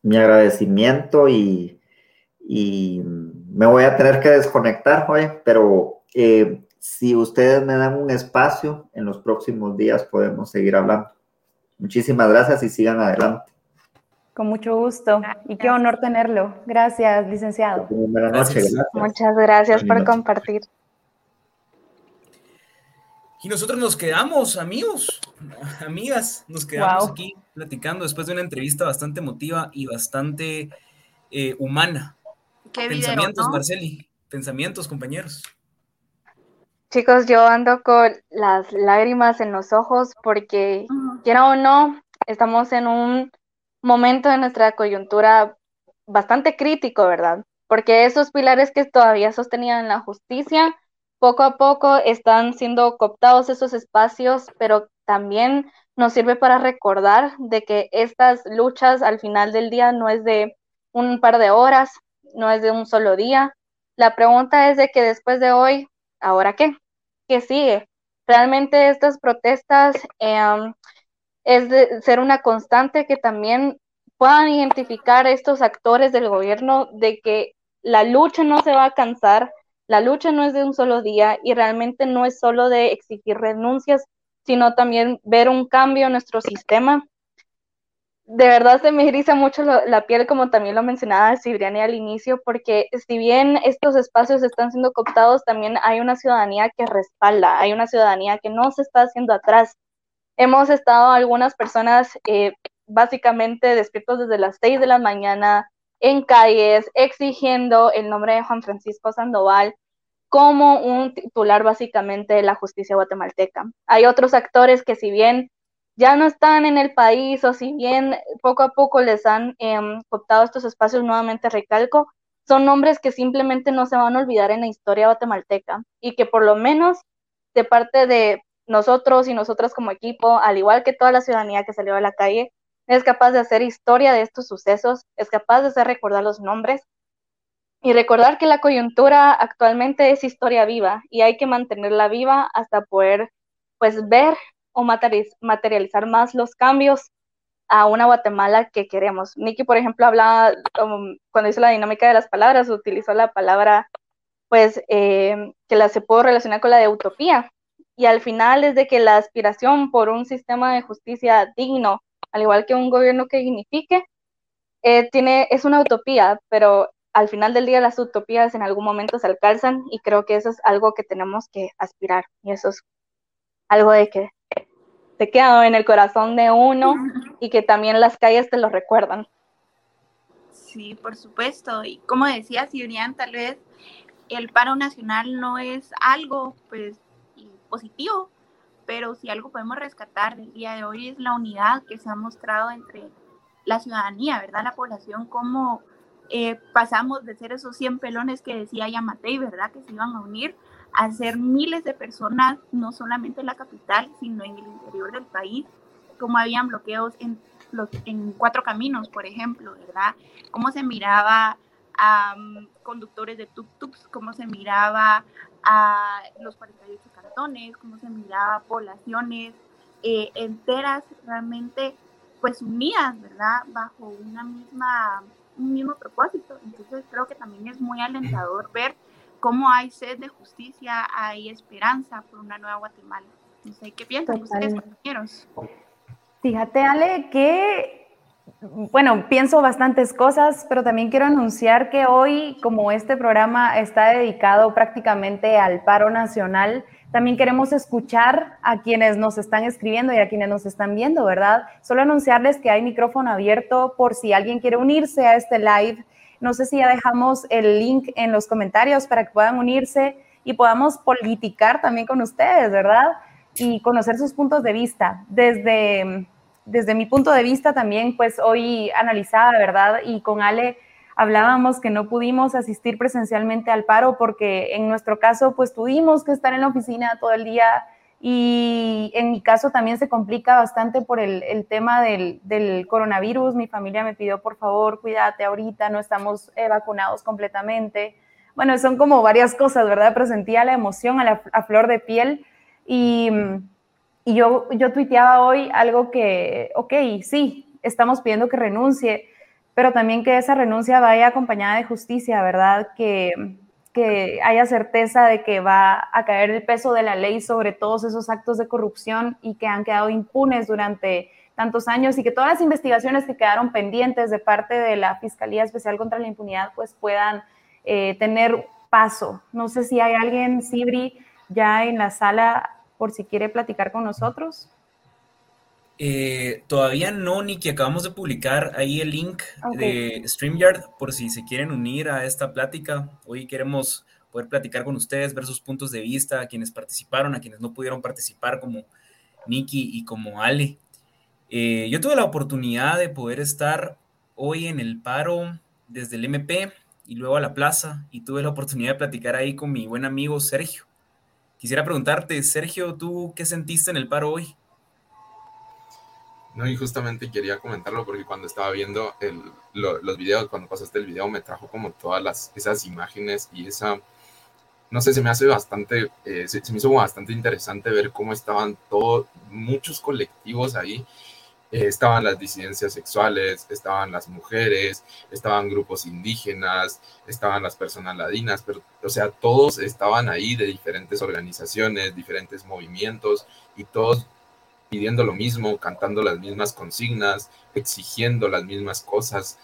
mi agradecimiento y, y me voy a tener que desconectar hoy, pero eh, si ustedes me dan un espacio, en los próximos días podemos seguir hablando. Muchísimas gracias y sigan adelante. Con mucho gusto y qué honor tenerlo. Gracias, licenciado. Buenas noches. Muchas gracias por compartir. Y nosotros nos quedamos, amigos, amigas, nos quedamos aquí platicando después de una entrevista bastante emotiva y bastante eh, humana. Pensamientos, Marceli. Pensamientos, compañeros. Chicos, yo ando con las lágrimas en los ojos porque, quiera o no, estamos en un momento de nuestra coyuntura bastante crítico, ¿verdad? Porque esos pilares que todavía sostenían la justicia, poco a poco están siendo cooptados esos espacios, pero también nos sirve para recordar de que estas luchas al final del día no es de un par de horas, no es de un solo día. La pregunta es de que después de hoy, ¿ahora qué? ¿Qué sigue? Realmente estas protestas em, es de ser una constante que también puedan identificar estos actores del gobierno de que la lucha no se va a cansar, la lucha no es de un solo día y realmente no es solo de exigir renuncias, sino también ver un cambio en nuestro sistema de verdad se me eriza mucho la piel, como también lo mencionaba Cibriani al inicio, porque si bien estos espacios están siendo cooptados, también hay una ciudadanía que respalda, hay una ciudadanía que no se está haciendo atrás. Hemos estado algunas personas eh, básicamente despiertos desde las seis de la mañana en calles exigiendo el nombre de Juan Francisco Sandoval como un titular básicamente de la justicia guatemalteca. Hay otros actores que si bien ya no están en el país o si bien poco a poco les han eh, optado estos espacios, nuevamente recalco, son nombres que simplemente no se van a olvidar en la historia guatemalteca y que por lo menos de parte de nosotros y nosotras como equipo, al igual que toda la ciudadanía que salió a la calle, es capaz de hacer historia de estos sucesos, es capaz de hacer recordar los nombres y recordar que la coyuntura actualmente es historia viva y hay que mantenerla viva hasta poder pues ver o materializar más los cambios a una Guatemala que queremos. Nicky, por ejemplo, hablaba, cuando hizo la dinámica de las palabras, utilizó la palabra, pues, eh, que la se pudo relacionar con la de utopía. Y al final es de que la aspiración por un sistema de justicia digno, al igual que un gobierno que dignifique, eh, tiene, es una utopía, pero al final del día las utopías en algún momento se alcanzan y creo que eso es algo que tenemos que aspirar y eso es algo de que te queda en el corazón de uno y que también las calles te lo recuerdan. Sí, por supuesto. Y como decía Sirian, tal vez el paro nacional no es algo pues positivo, pero si algo podemos rescatar del día de hoy es la unidad que se ha mostrado entre la ciudadanía, ¿verdad? La población, cómo eh, pasamos de ser esos 100 pelones que decía Yamatei, ¿verdad? Que se iban a unir a ser miles de personas, no solamente en la capital, sino en el interior del país, como habían bloqueos en, los, en cuatro caminos, por ejemplo, ¿verdad? Cómo se miraba a conductores de tuk-tuks, cómo se miraba a los 48 cantones, cómo se miraba poblaciones eh, enteras realmente pues unidas, ¿verdad? Bajo una misma, un mismo propósito. Entonces creo que también es muy alentador ver cómo hay sed de justicia, hay esperanza por una nueva Guatemala. No sé, ¿qué piensan ustedes, compañeros? Fíjate, Ale, que, bueno, pienso bastantes cosas, pero también quiero anunciar que hoy, como este programa está dedicado prácticamente al paro nacional, también queremos escuchar a quienes nos están escribiendo y a quienes nos están viendo, ¿verdad? Solo anunciarles que hay micrófono abierto por si alguien quiere unirse a este live. No sé si ya dejamos el link en los comentarios para que puedan unirse y podamos politicar también con ustedes, ¿verdad? Y conocer sus puntos de vista. Desde, desde mi punto de vista también, pues hoy analizada, ¿verdad? Y con Ale hablábamos que no pudimos asistir presencialmente al paro porque en nuestro caso pues tuvimos que estar en la oficina todo el día y en mi caso también se complica bastante por el, el tema del, del, coronavirus. Mi familia me pidió por favor cuídate ahorita, no estamos eh, vacunados completamente. Bueno, son como varias cosas, ¿verdad? Pero sentía la emoción a, la, a flor de piel y, y yo, yo tuiteaba hoy algo que, ok, sí, estamos pidiendo que renuncie, pero también que esa renuncia vaya acompañada de justicia, ¿verdad? Que, que haya certeza de que va a caer el peso de la ley sobre todos esos actos de corrupción y que han quedado impunes durante tantos años y que todas las investigaciones que quedaron pendientes de parte de la Fiscalía Especial contra la Impunidad pues puedan eh, tener paso. No sé si hay alguien, Sibri, ya en la sala por si quiere platicar con nosotros. Eh, todavía no, ni que acabamos de publicar ahí el link okay. de StreamYard por si se quieren unir a esta plática. Hoy queremos poder platicar con ustedes, ver sus puntos de vista, a quienes participaron, a quienes no pudieron participar, como Nikki y como Ale. Eh, yo tuve la oportunidad de poder estar hoy en el paro desde el MP y luego a la plaza y tuve la oportunidad de platicar ahí con mi buen amigo Sergio. Quisiera preguntarte, Sergio, ¿tú qué sentiste en el paro hoy? No, y justamente quería comentarlo porque cuando estaba viendo el, lo, los videos, cuando pasaste el video, me trajo como todas las, esas imágenes y esa, no sé, se me hace bastante, eh, se, se, me hizo bastante interesante ver cómo estaban todos, muchos colectivos ahí. Eh, estaban las disidencias sexuales, estaban las mujeres, estaban grupos indígenas, estaban las personas ladinas, pero, o sea, todos estaban ahí de diferentes organizaciones, diferentes movimientos y todos pidiendo lo mismo, cantando las mismas consignas, exigiendo las mismas cosas.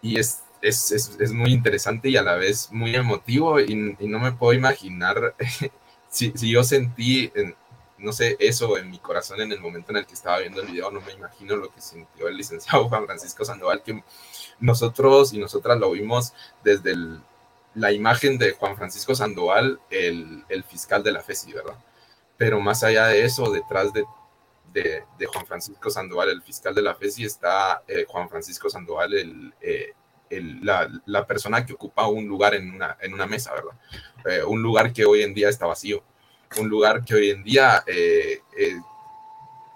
Y es, es, es, es muy interesante y a la vez muy emotivo y, y no me puedo imaginar si, si, yo sentí, en, no sé, eso en mi corazón en el momento en el que estaba viendo el video, no me imagino lo que sintió el licenciado Juan Francisco Sandoval, que nosotros y nosotras lo vimos desde el, la imagen de Juan Francisco Sandoval, el, el fiscal de la FESI, ¿verdad? Pero más allá de eso, detrás de de, Juan Francisco Sandoval, el fiscal de la FESI, está eh, Juan Francisco Sandoval, eh, la, persona que ocupa un lugar en una, en una mesa, ¿verdad? Eh, un lugar que hoy en día está vacío, un lugar que hoy en día eh,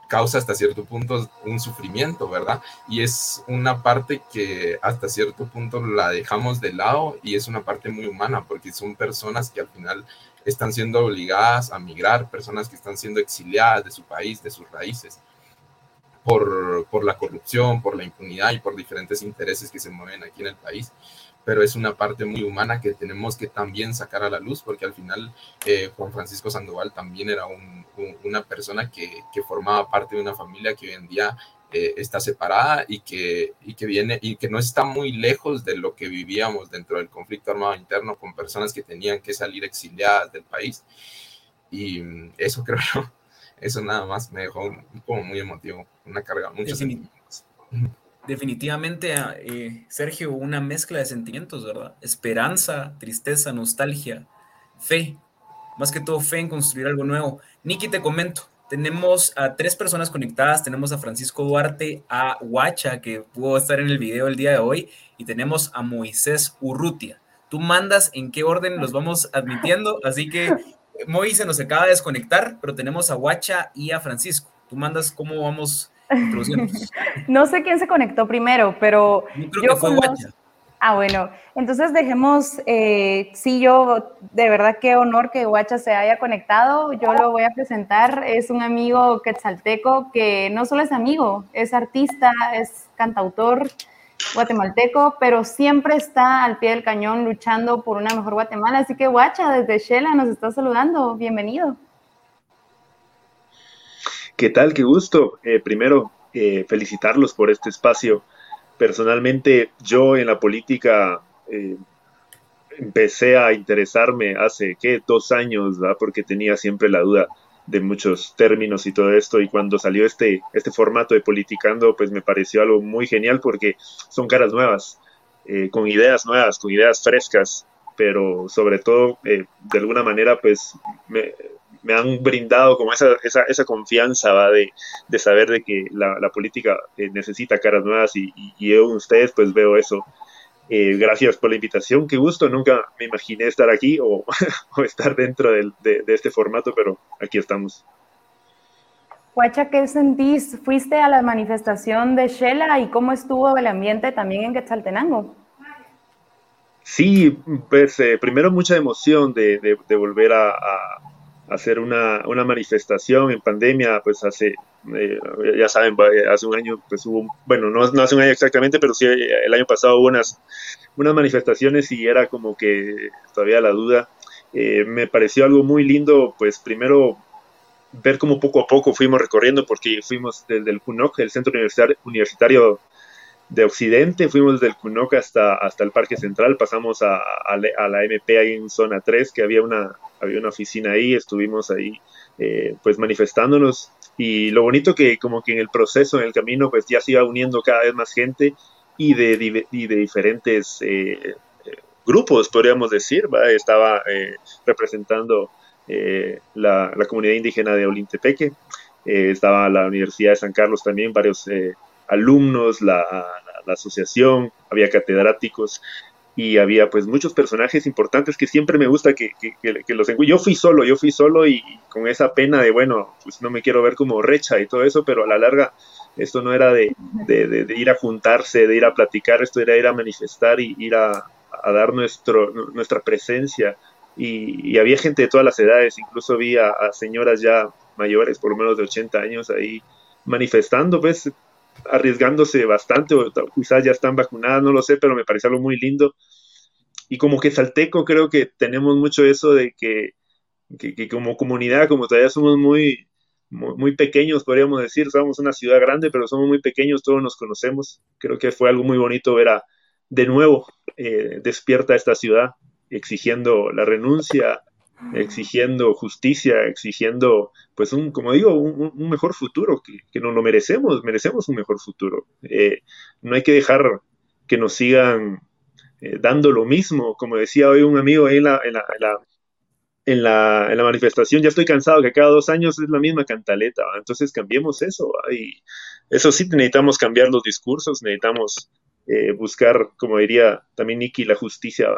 causa hasta cierto punto un sufrimiento, ¿verdad? Y es una parte que hasta cierto punto la dejamos de lado y es una parte muy humana porque son personas que al final están siendo obligadas a migrar, personas que están siendo exiliadas de su país, de sus raíces, por, por, la corrupción, por la impunidad y por diferentes intereses que se mueven aquí en el país. Pero es una parte muy humana que tenemos que también sacar a la luz, porque al final eh, Juan Francisco Sandoval también era un, un, una persona que, que formaba parte de una familia que hoy en día eh, está separada y que, y que viene y que no está muy lejos de lo que vivíamos dentro del conflicto armado interno con personas que tenían que salir exiliadas del país. Y eso creo yo, eso nada más me dejó como muy emotivo, una carga, Definitivamente. Definitivamente, eh, Sergio, una mezcla de sentimientos, ¿verdad? Esperanza, tristeza, nostalgia, fe, más que todo fe en construir algo nuevo. Niki, te comento, tenemos a tres personas conectadas. Tenemos a Francisco Duarte, a Huacha, que pudo estar en el video el día de hoy, y tenemos a Moisés Urrutia. Tú mandas en qué orden los vamos admitiendo, así que Moisés se nos acaba de desconectar, pero tenemos a Huacha y a Francisco. Tú mandas cómo vamos introduciendo. no sé quién se conectó primero, pero yo, creo yo que fue como... Huacha. Ah, bueno, entonces dejemos, eh, sí, yo de verdad qué honor que Guacha se haya conectado. Yo lo voy a presentar. Es un amigo quetzalteco que no solo es amigo, es artista, es cantautor guatemalteco, pero siempre está al pie del cañón luchando por una mejor Guatemala. Así que Guacha, desde Shela nos está saludando. Bienvenido. ¿Qué tal? Qué gusto. Eh, primero, eh, felicitarlos por este espacio Personalmente, yo en la política eh, empecé a interesarme hace, ¿qué? Dos años. Porque tenía siempre la duda de muchos términos y todo esto. Y cuando salió este, este formato de Politicando, pues me pareció algo muy genial porque son caras nuevas, eh, con ideas nuevas, con ideas frescas, pero sobre todo, eh, de alguna manera, pues me, me han brindado como esa, esa, esa confianza ¿va? De, de, saber de que la, la política eh, necesita caras nuevas y, y, yo en ustedes pues veo eso. Eh, gracias por la invitación, qué gusto, nunca me imaginé estar aquí o, o estar dentro de, de, de, este formato, pero aquí estamos. Huacha, ¿qué sentís? ¿Fuiste a la manifestación de Shela y cómo estuvo el ambiente también en Quetzaltenango? Sí, pues eh, primero mucha emoción de, de, de volver a, a, hacer una, una, manifestación en pandemia, pues hace, eh, ya saben, hace un año, pues hubo, bueno, no, hace un año exactamente, pero sí el año pasado hubo unas, unas manifestaciones y era como que todavía la duda. Eh, me pareció algo muy lindo, pues primero ver cómo poco a poco fuimos recorriendo, porque fuimos desde el CUNOC, el Centro Universitario, de Occidente, fuimos desde el CUNOC hasta, hasta el Parque Central, pasamos a, a, a, la MP ahí en zona 3, que había una, había una oficina ahí, estuvimos ahí eh, pues manifestándonos. Y lo bonito que como que en el proceso, en el camino, pues ya se iba uniendo cada vez más gente y de, y diferentes eh, grupos, podríamos decir, estaba eh, representando eh, la, la, comunidad indígena de Olintepeque, eh, estaba la Universidad de San Carlos también, varios alumnos, la, la, asociación, había catedráticos y había pues muchos personajes importantes que siempre me gusta que, que, que, que los Yo fui solo, yo fui solo y, con esa pena de, bueno, pues no me quiero ver como recha y todo eso, pero a la larga esto no era de, de, de, de ir a juntarse, de ir a platicar, esto era ir a manifestar y ir a, a dar nuestro, nuestra presencia. Y, y, había gente de todas las edades, incluso vi a, a señoras ya mayores, por lo menos de 80 años, ahí manifestando, pues arriesgándose bastante, o quizás ya están vacunadas, no lo sé, pero me parece algo muy lindo. Y como que Salteco creo que tenemos mucho eso de que, que, como comunidad, como todavía somos muy, muy, muy, pequeños, podríamos decir, somos una ciudad grande, pero somos muy pequeños, todos nos conocemos. Creo que fue algo muy bonito ver a, de nuevo, eh, despierta esta ciudad, exigiendo la renuncia, exigiendo justicia, exigiendo, pues, un, como digo, un, mejor futuro, que, que nos lo merecemos, merecemos un mejor futuro. Eh, no hay que dejar que nos sigan eh, dando lo mismo, como decía hoy un amigo ahí en la, en la, en la en la, manifestación, ya estoy cansado que cada dos años es la misma cantaleta, entonces cambiemos eso, y eso sí necesitamos cambiar los discursos, necesitamos eh, buscar, como diría también Nicky, la justicia,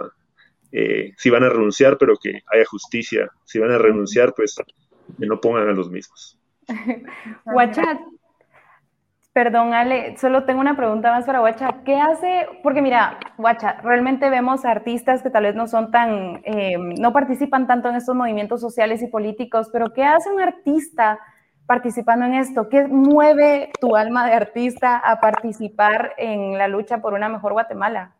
si van a renunciar, pero que haya justicia, si van a renunciar, pues que no pongan a los mismos. Guachat, Perdón, Ale, solo tengo una pregunta más para Guacha. ¿Qué hace? Porque mira, Guacha, realmente vemos artistas que tal vez no son tan, eh, no participan tanto en estos movimientos sociales y políticos, pero ¿qué hace un artista participando en esto? ¿Qué mueve tu alma de artista a participar en la lucha por una mejor Guatemala?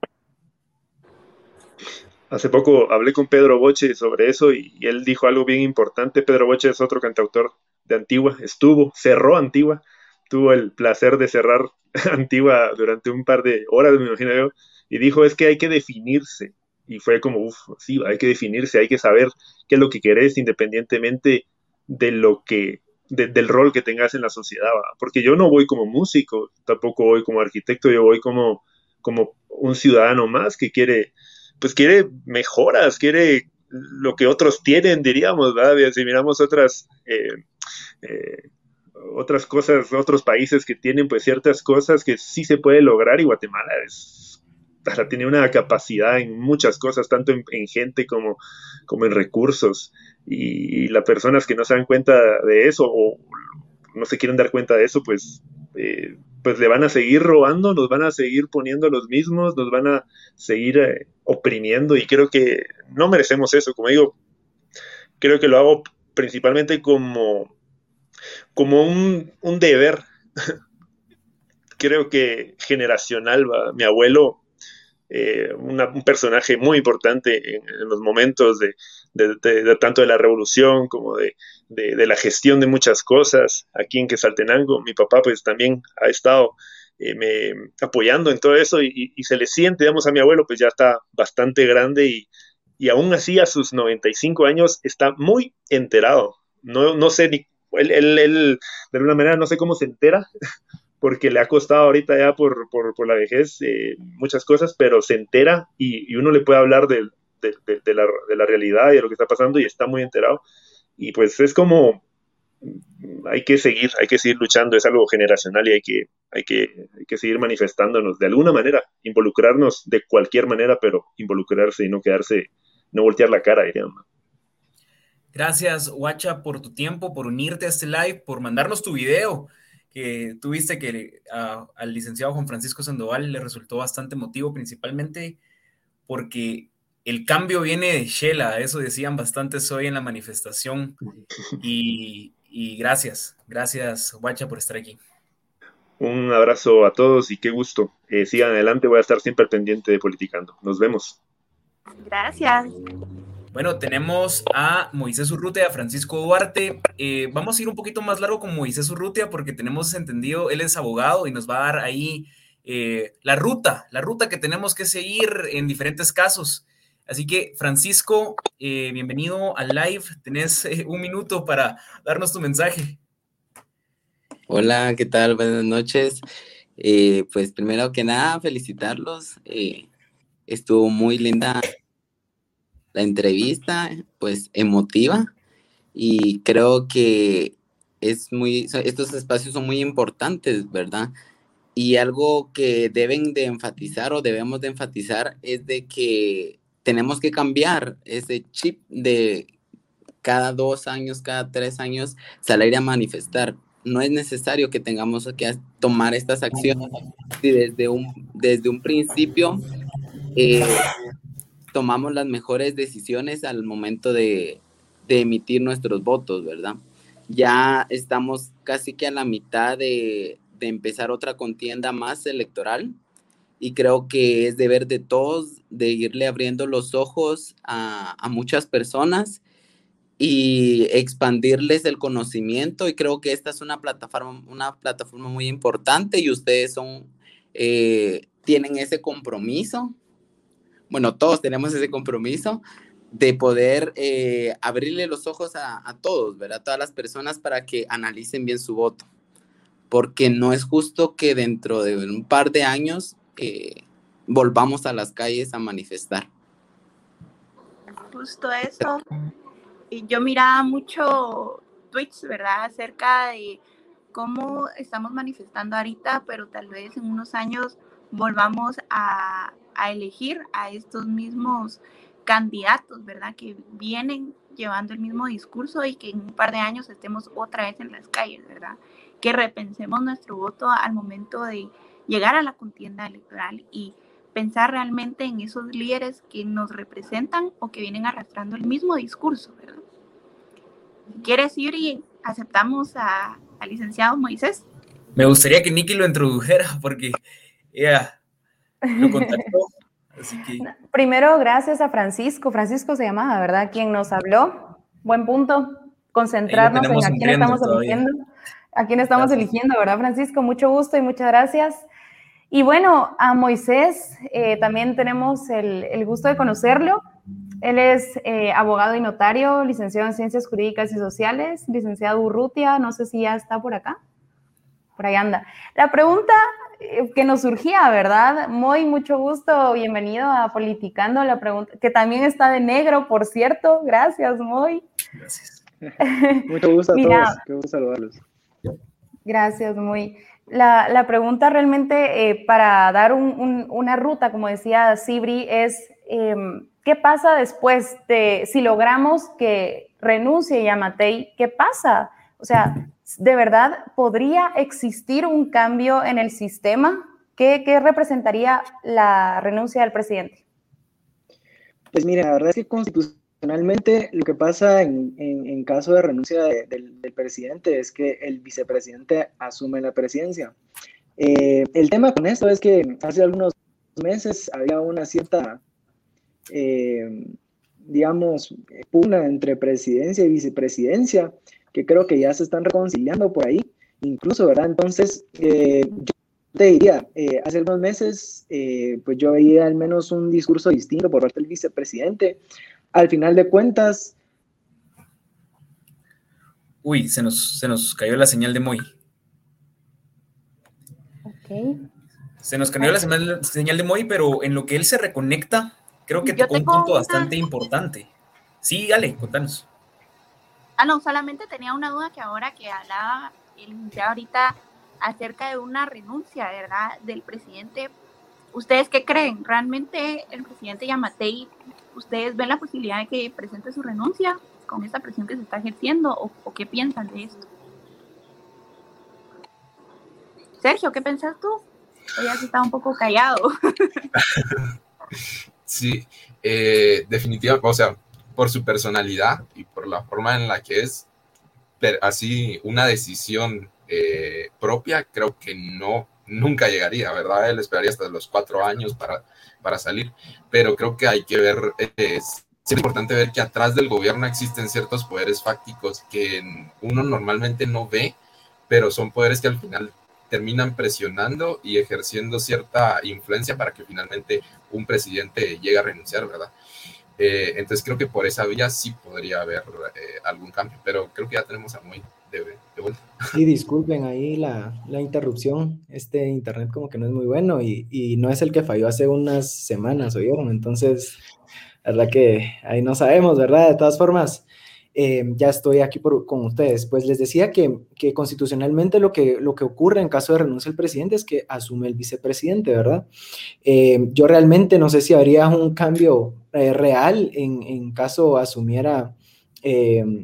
Hace poco hablé con Pedro Boche sobre eso y, él dijo algo bien importante. Pedro Boche es otro cantautor de Antigua, estuvo, cerró Antigua tuvo el placer de cerrar Antigua durante un par de horas, me imagino yo, y dijo, es que hay que definirse. Y fue como, uff, sí, hay que definirse, hay que saber qué es lo que querés independientemente de lo que, de, del rol que tengas en la sociedad, porque yo no voy como músico, tampoco voy como arquitecto, yo voy como, como un ciudadano más que quiere, pues quiere mejoras, quiere lo que otros tienen, diríamos, ¿verdad? Si miramos otras eh, eh, otras cosas, otros países que tienen pues ciertas cosas que sí se puede lograr y Guatemala es, tiene una capacidad en muchas cosas, tanto en, en gente como, como en recursos. Y, y las personas que no se dan cuenta de eso o no se quieren dar cuenta de eso, pues, eh, pues le van a seguir robando, nos van a seguir poniendo los mismos, nos van a seguir eh, oprimiendo y creo que no merecemos eso, como digo, creo que lo hago principalmente como, como un, deber, creo que generacional, mi abuelo, eh, un personaje muy importante en, los momentos de, tanto de la revolución como de, la gestión de muchas cosas aquí en Quesaltenango. Mi papá pues también ha estado eh, me, apoyando en todo eso y, se le siente, digamos, a mi abuelo pues ya está bastante grande y, y aún así a sus 95 años está muy enterado. No, no sé ni, él, él, de alguna manera no sé cómo se entera, porque le ha costado ahorita ya por, por, por la vejez eh, muchas cosas, pero se entera y, y uno le puede hablar de, de, la, realidad y de lo que está pasando y está muy enterado. Y pues es como, hay que seguir, hay que seguir luchando, es algo generacional y hay que, hay que, hay que seguir manifestándonos de alguna manera, involucrarnos de cualquier manera, pero involucrarse y no quedarse no voltear la cara, diríamos. Gracias, Guacha, por tu tiempo, por unirte a este live, por mandarnos tu video, que tuviste que al licenciado Juan Francisco Sandoval le resultó bastante emotivo, principalmente porque el cambio viene de Shela, eso decían bastantes hoy en la manifestación. Y, gracias, gracias, Guacha, por estar aquí. Un abrazo a todos y qué gusto. Eh, sigan adelante, voy a estar siempre pendiente de Politicando. Nos vemos. Gracias. Bueno, tenemos a Moisés Urrutia, a Francisco Duarte. Eh, vamos a ir un poquito más largo con Moisés Urrutia porque tenemos entendido, él es abogado y nos va a dar ahí eh, la ruta, la ruta que tenemos que seguir en diferentes casos. Así que, Francisco, eh, bienvenido al live. Tenés un minuto para darnos tu mensaje. Hola, ¿qué tal? Buenas noches. pues primero que nada, felicitarlos estuvo muy linda la entrevista, pues emotiva y creo que es muy, estos espacios son muy importantes, ¿verdad? Y algo que deben de enfatizar o debemos de enfatizar es de que tenemos que cambiar ese chip de cada dos años, cada tres años salir a manifestar. No es necesario que tengamos que tomar estas acciones y desde un, desde un principio eh, tomamos las mejores decisiones al momento de, emitir nuestros votos, ¿verdad? Ya estamos casi que a la mitad de, empezar otra contienda más electoral y creo que es deber de todos de irle abriendo los ojos a, muchas personas y expandirles el conocimiento y creo que esta es una plataforma, una plataforma muy importante y ustedes son, eh, tienen ese compromiso bueno, todos tenemos ese compromiso de poder eh, abrirle los ojos a, todos, ¿verdad? A todas las personas para que analicen bien su voto. Porque no es justo que dentro de un par de años eh, volvamos a las calles a manifestar. Justo eso. Y yo miraba mucho tweets, ¿verdad? Acerca de cómo estamos manifestando ahorita, pero tal vez en unos años volvamos a, a elegir a estos mismos candidatos, ¿verdad? Que vienen llevando el mismo discurso y que en un par de años estemos otra vez en las calles, ¿verdad? Que repensemos nuestro voto al momento de llegar a la contienda electoral y pensar realmente en esos líderes que nos representan o que vienen arrastrando el mismo discurso, ¿verdad? ¿Quieres ir y aceptamos al licenciado Moisés? Me gustaría que Nicky lo introdujera porque ella Primero, gracias a Francisco. Francisco se llamaba, ¿verdad? Quien nos habló. Buen punto. Concentrarnos en a quién estamos eligiendo. A quién estamos eligiendo, ¿verdad, Francisco? Mucho gusto y muchas gracias. Y bueno, a Moisés eh, también tenemos el, gusto de conocerlo. Él es eh, abogado y notario, licenciado en Ciencias Jurídicas y Sociales, licenciado Urrutia, no sé si ya está por acá. Por ahí anda. La pregunta eh, que nos surgía, ¿verdad? Muy, mucho gusto, bienvenido a Politicando, la pregunta, que también está de negro, por cierto, gracias, Moy. Gracias. mucho gusto a todos, qué gusto saludarlos. Gracias, muy. La, pregunta realmente eh, para dar una ruta, como decía Sibri, es em, ¿qué pasa después de si logramos que renuncie Yamatei? ¿Qué pasa? O sea, ¿De verdad podría existir un cambio en el sistema? ¿Qué, representaría la renuncia del presidente? Pues mira, la verdad es que constitucionalmente lo que pasa en, caso de renuncia del, presidente es que el vicepresidente asume la presidencia. Eh, el tema con esto es que hace algunos meses había una cierta, eh, digamos, pugna entre presidencia y vicepresidencia, que creo que ya se están reconciliando por ahí, incluso, ¿verdad? Entonces, eh, yo te diría, hace algunos meses, pues yo veía al menos un discurso distinto por parte del vicepresidente. Al final de cuentas... Uy, se nos, se nos cayó la señal de Moy. Ok. Se nos cambió la señal, de Moy, pero en lo que él se reconecta, creo que tocó un punto bastante importante. Sí, dale, contanos. Ah, no, solamente tenía una duda que ahora que hablaba el licenciado ahorita acerca de una renuncia, ¿verdad?, del presidente. ¿Ustedes qué creen? ¿Realmente el presidente Yamatei, ustedes ven la posibilidad de que presente su renuncia con esta presión que se está ejerciendo o, qué piensan de esto? Sergio, ¿qué piensas tú? Ella sí está un poco callado. sí, eh, definitivamente, o sea, por su personalidad y por la forma en la que es, pero así una decisión eh, propia, creo que no, nunca llegaría, ¿verdad? Él esperaría hasta los cuatro años para, para salir, pero creo que hay que ver, es, importante ver que atrás del gobierno existen ciertos poderes fácticos que uno normalmente no ve, pero son poderes que al final terminan presionando y ejerciendo cierta influencia para que finalmente un presidente llegue a renunciar, ¿verdad? Eh, entonces creo que por esa vía sí podría haber eh, algún cambio, pero creo que ya tenemos a muy de, vuelta. Sí, disculpen ahí la, la, interrupción, este internet como que no es muy bueno y, y, no es el que falló hace unas semanas, ¿oyeron? Entonces, la verdad que ahí no sabemos, ¿verdad? De todas formas, eh, ya estoy aquí con ustedes. Pues les decía que, constitucionalmente lo que, lo que ocurre en caso de renuncia del presidente es que asume el vicepresidente, ¿verdad? Eh, yo realmente no sé si habría un cambio eh, real en, caso asumiera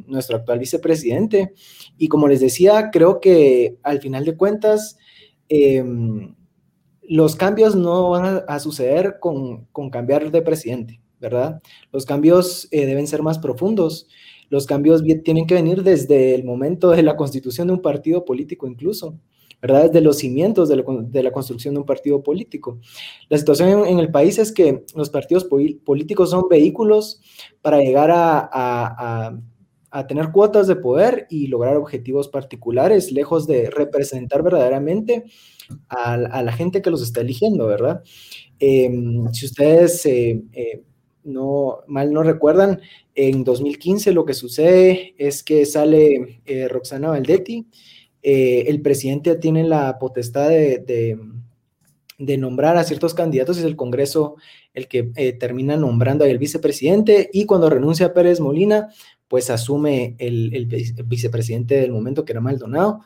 nuestro actual vicepresidente. Y como les decía, creo que al final de cuentas, los cambios no van a, suceder con, con, cambiar de presidente, ¿verdad? Los cambios deben ser más profundos los cambios tienen que venir desde el momento de la constitución de un partido político incluso, ¿verdad? Desde los cimientos de la, construcción de un partido político. La situación en, el país es que los partidos políticos son vehículos para llegar a, tener cuotas de poder y lograr objetivos particulares, lejos de representar verdaderamente a, la gente que los está eligiendo, ¿verdad? Em, si ustedes eh, eh, no mal no recuerdan, en 2015 lo que sucede es que sale eh, Roxana Valdetti, eh, el presidente tiene la potestad de, nombrar a ciertos candidatos, es el Congreso el que eh, termina nombrando al vicepresidente y cuando renuncia Pérez Molina, pues asume el, vicepresidente del momento que era Maldonado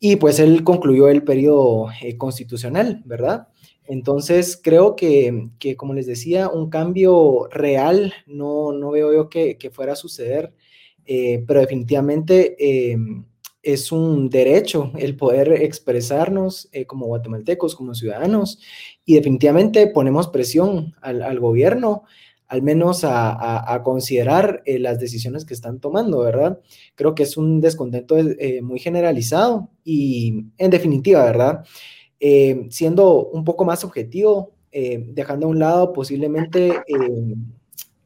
y pues él concluyó el periodo constitucional, ¿verdad? Entonces, creo que, como les decía, un cambio real no, no veo yo que, fuera a suceder, eh, pero definitivamente eh, es un derecho el poder expresarnos eh, como guatemaltecos, como ciudadanos, y definitivamente ponemos presión al, gobierno, al menos a, considerar las decisiones que están tomando, ¿verdad? Creo que es un descontento muy generalizado y en definitiva, ¿verdad? Eh, siendo un poco más objetivo, eh, dejando a un lado posiblemente eh,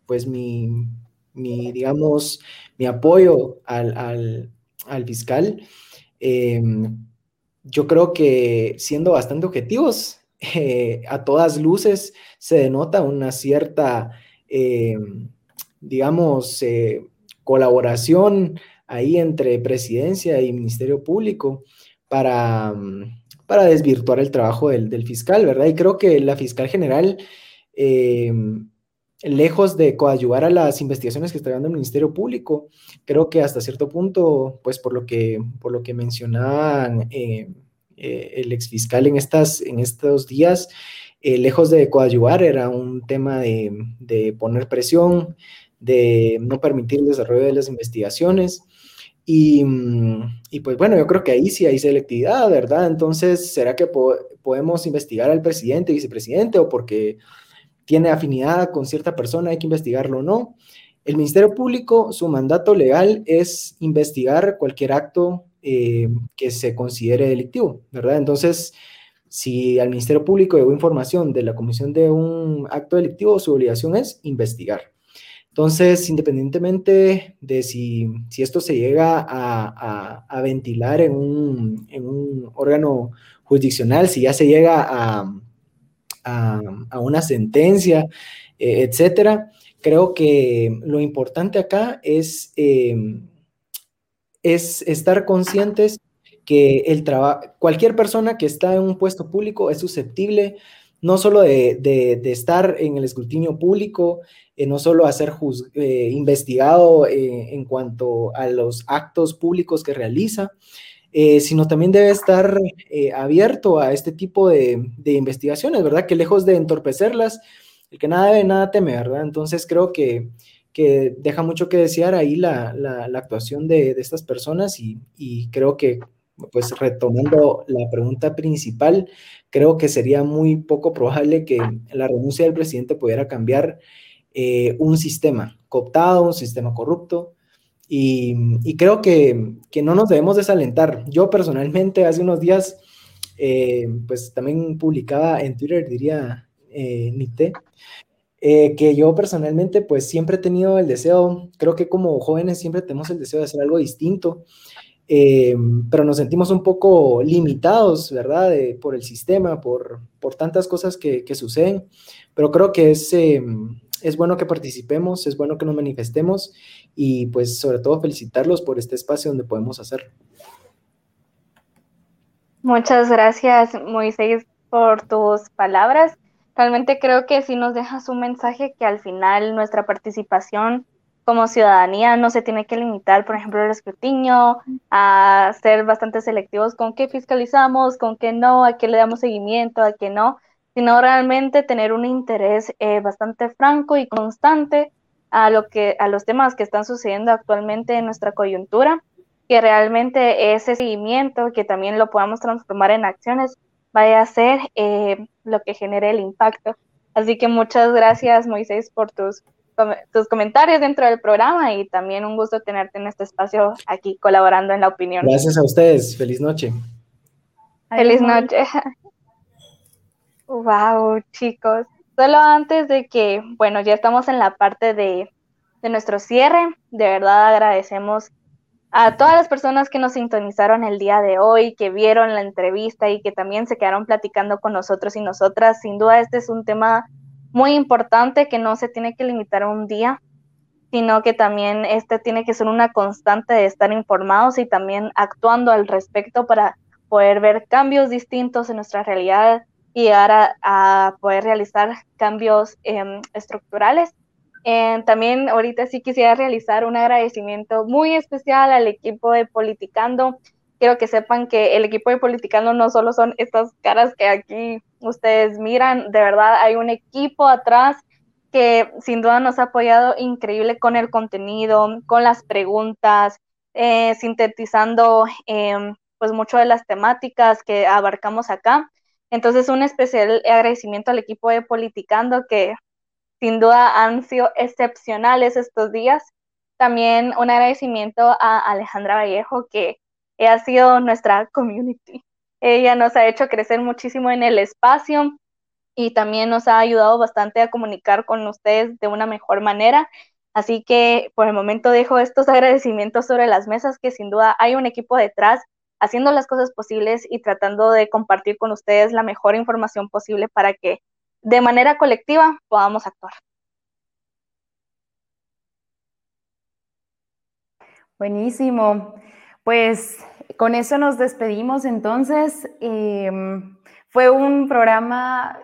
pues mi, digamos, mi apoyo al, fiscal. yo creo que siendo bastante objetivos, a todas luces se denota una cierta, digamos, colaboración ahí entre presidencia y Ministerio Público para para desvirtuar el trabajo del, fiscal, ¿verdad? Y creo que la fiscal general, eh, lejos de coadyuvar a las investigaciones que está dando el Ministerio Público, creo que hasta cierto punto, pues por lo que, por lo que mencionaban eh, eh, el exfiscal en, estas, en estos días, lejos de coadyuvar, era un tema de, de poner presión, de no permitir el desarrollo de las investigaciones Y, y, pues bueno, yo creo que ahí sí hay selectividad, ¿verdad? Entonces, ¿será que podemos investigar al presidente, vicepresidente, o porque tiene afinidad con cierta persona hay que investigarlo o no? El Ministerio Público, su mandato legal es investigar cualquier acto eh, que se considere delictivo, ¿verdad? Entonces, si al Ministerio Público llegó información de la comisión de un acto delictivo, su obligación es investigar. Entonces, independientemente de si, si esto se llega a, ventilar en un, órgano jurisdiccional, si ya se llega a, una sentencia, eh, etcétera, creo que lo importante acá es, em, es estar conscientes que el cualquier persona que está en un puesto público es susceptible no solo de, estar en el escrutinio público, eh, no solo a ser eh, investigado eh, en cuanto a los actos públicos que realiza, sino también debe estar abierto a este tipo de, investigaciones, ¿verdad? Que lejos de entorpecerlas, el que nada debe, nada teme, ¿verdad? Entonces creo que, que deja mucho que desear ahí la, actuación de, estas personas y, y creo que pues retomando la pregunta principal, creo que sería muy poco probable que la renuncia del presidente pudiera cambiar eh, un sistema cooptado, un sistema corrupto. Y, creo que, no nos debemos desalentar. Yo personalmente hace unos días, eh, pues también publicaba en Twitter, diría eh, Nite, eh, que yo personalmente pues siempre he tenido el deseo, creo que como jóvenes siempre tenemos el deseo de hacer algo distinto eh, pero nos sentimos un poco limitados, ¿verdad? por el sistema, por, por tantas cosas que, que, suceden, pero creo que es, eh, es bueno que participemos, es bueno que nos manifestemos y pues sobre todo felicitarlos por este espacio donde podemos hacerlo. Muchas gracias, Moisés, por tus palabras. Realmente creo que si nos dejas un mensaje que al final nuestra participación como ciudadanía no se tiene que limitar, por ejemplo, el escrutinio, a ser bastante selectivos con qué fiscalizamos, con qué no, a qué le damos seguimiento, a qué no, sino realmente tener un interés eh, bastante franco y constante a lo que a los temas que están sucediendo actualmente en nuestra coyuntura, que realmente ese seguimiento que también lo podamos transformar en acciones vaya a ser eh, lo que genere el impacto. Así que muchas gracias, Moisés, por tus tus comentarios dentro del programa y también un gusto tenerte en este espacio aquí colaborando en la opinión. Gracias a ustedes. Feliz noche. Feliz noche. Wow, chicos. Solo antes de que, bueno, ya estamos en la parte de, de nuestro cierre. De verdad agradecemos a todas las personas que nos sintonizaron el día de hoy, que vieron la entrevista y que también se quedaron platicando con nosotros y nosotras. Sin duda, este es un tema muy importante que no se tiene que limitar a un día, sino que también este tiene que ser una constante de estar informados y también actuando al respecto para poder ver cambios distintos en nuestra realidad y llegar a, poder realizar cambios em, estructurales. también ahorita sí quisiera realizar un agradecimiento muy especial al equipo de Politicando. Quiero que sepan que el equipo de Politicando no solo son estas caras que aquí ustedes miran, de verdad hay un equipo atrás que sin duda nos ha apoyado increíble con el contenido, con las preguntas, eh, sintetizando em, pues mucho de las temáticas que abarcamos acá. Entonces un especial agradecimiento al equipo de Politicando que sin duda han sido excepcionales estos días. También un agradecimiento a Alejandra Vallejo que ha sido nuestra community ella nos ha hecho crecer muchísimo en el espacio y también nos ha ayudado bastante a comunicar con ustedes de una mejor manera. Así que por el momento dejo estos agradecimientos sobre las mesas, que sin duda hay un equipo detrás haciendo las cosas posibles y tratando de compartir con ustedes la mejor información posible para que de manera colectiva podamos actuar. Buenísimo. Pues con eso nos despedimos entonces. Em, fue un programa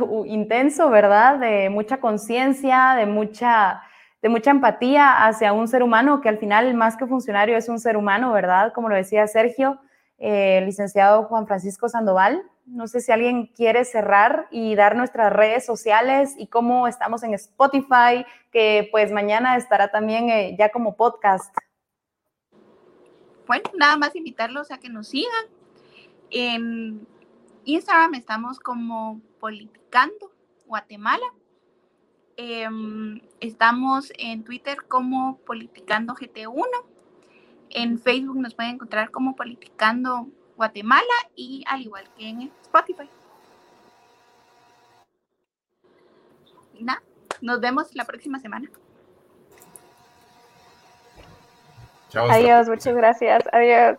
uh, intenso, ¿verdad? De mucha conciencia, de mucha, de mucha empatía hacia un ser humano que al final, más que funcionario, es un ser humano, ¿verdad? Como lo decía Sergio, eh, licenciado Juan Francisco Sandoval. No sé si alguien quiere cerrar y dar nuestras redes sociales y cómo estamos en Spotify, que pues mañana estará también eh, ya como podcast. bueno, nada más invitarlos a que nos sigan. En Instagram estamos como Politicando Guatemala. Em, estamos en Twitter como Politicando GT1. En Facebook nos pueden encontrar como Politicando Guatemala y al igual que en Spotify. Y nada, nos vemos la próxima semana. Adiós, muchas gracias. Adiós.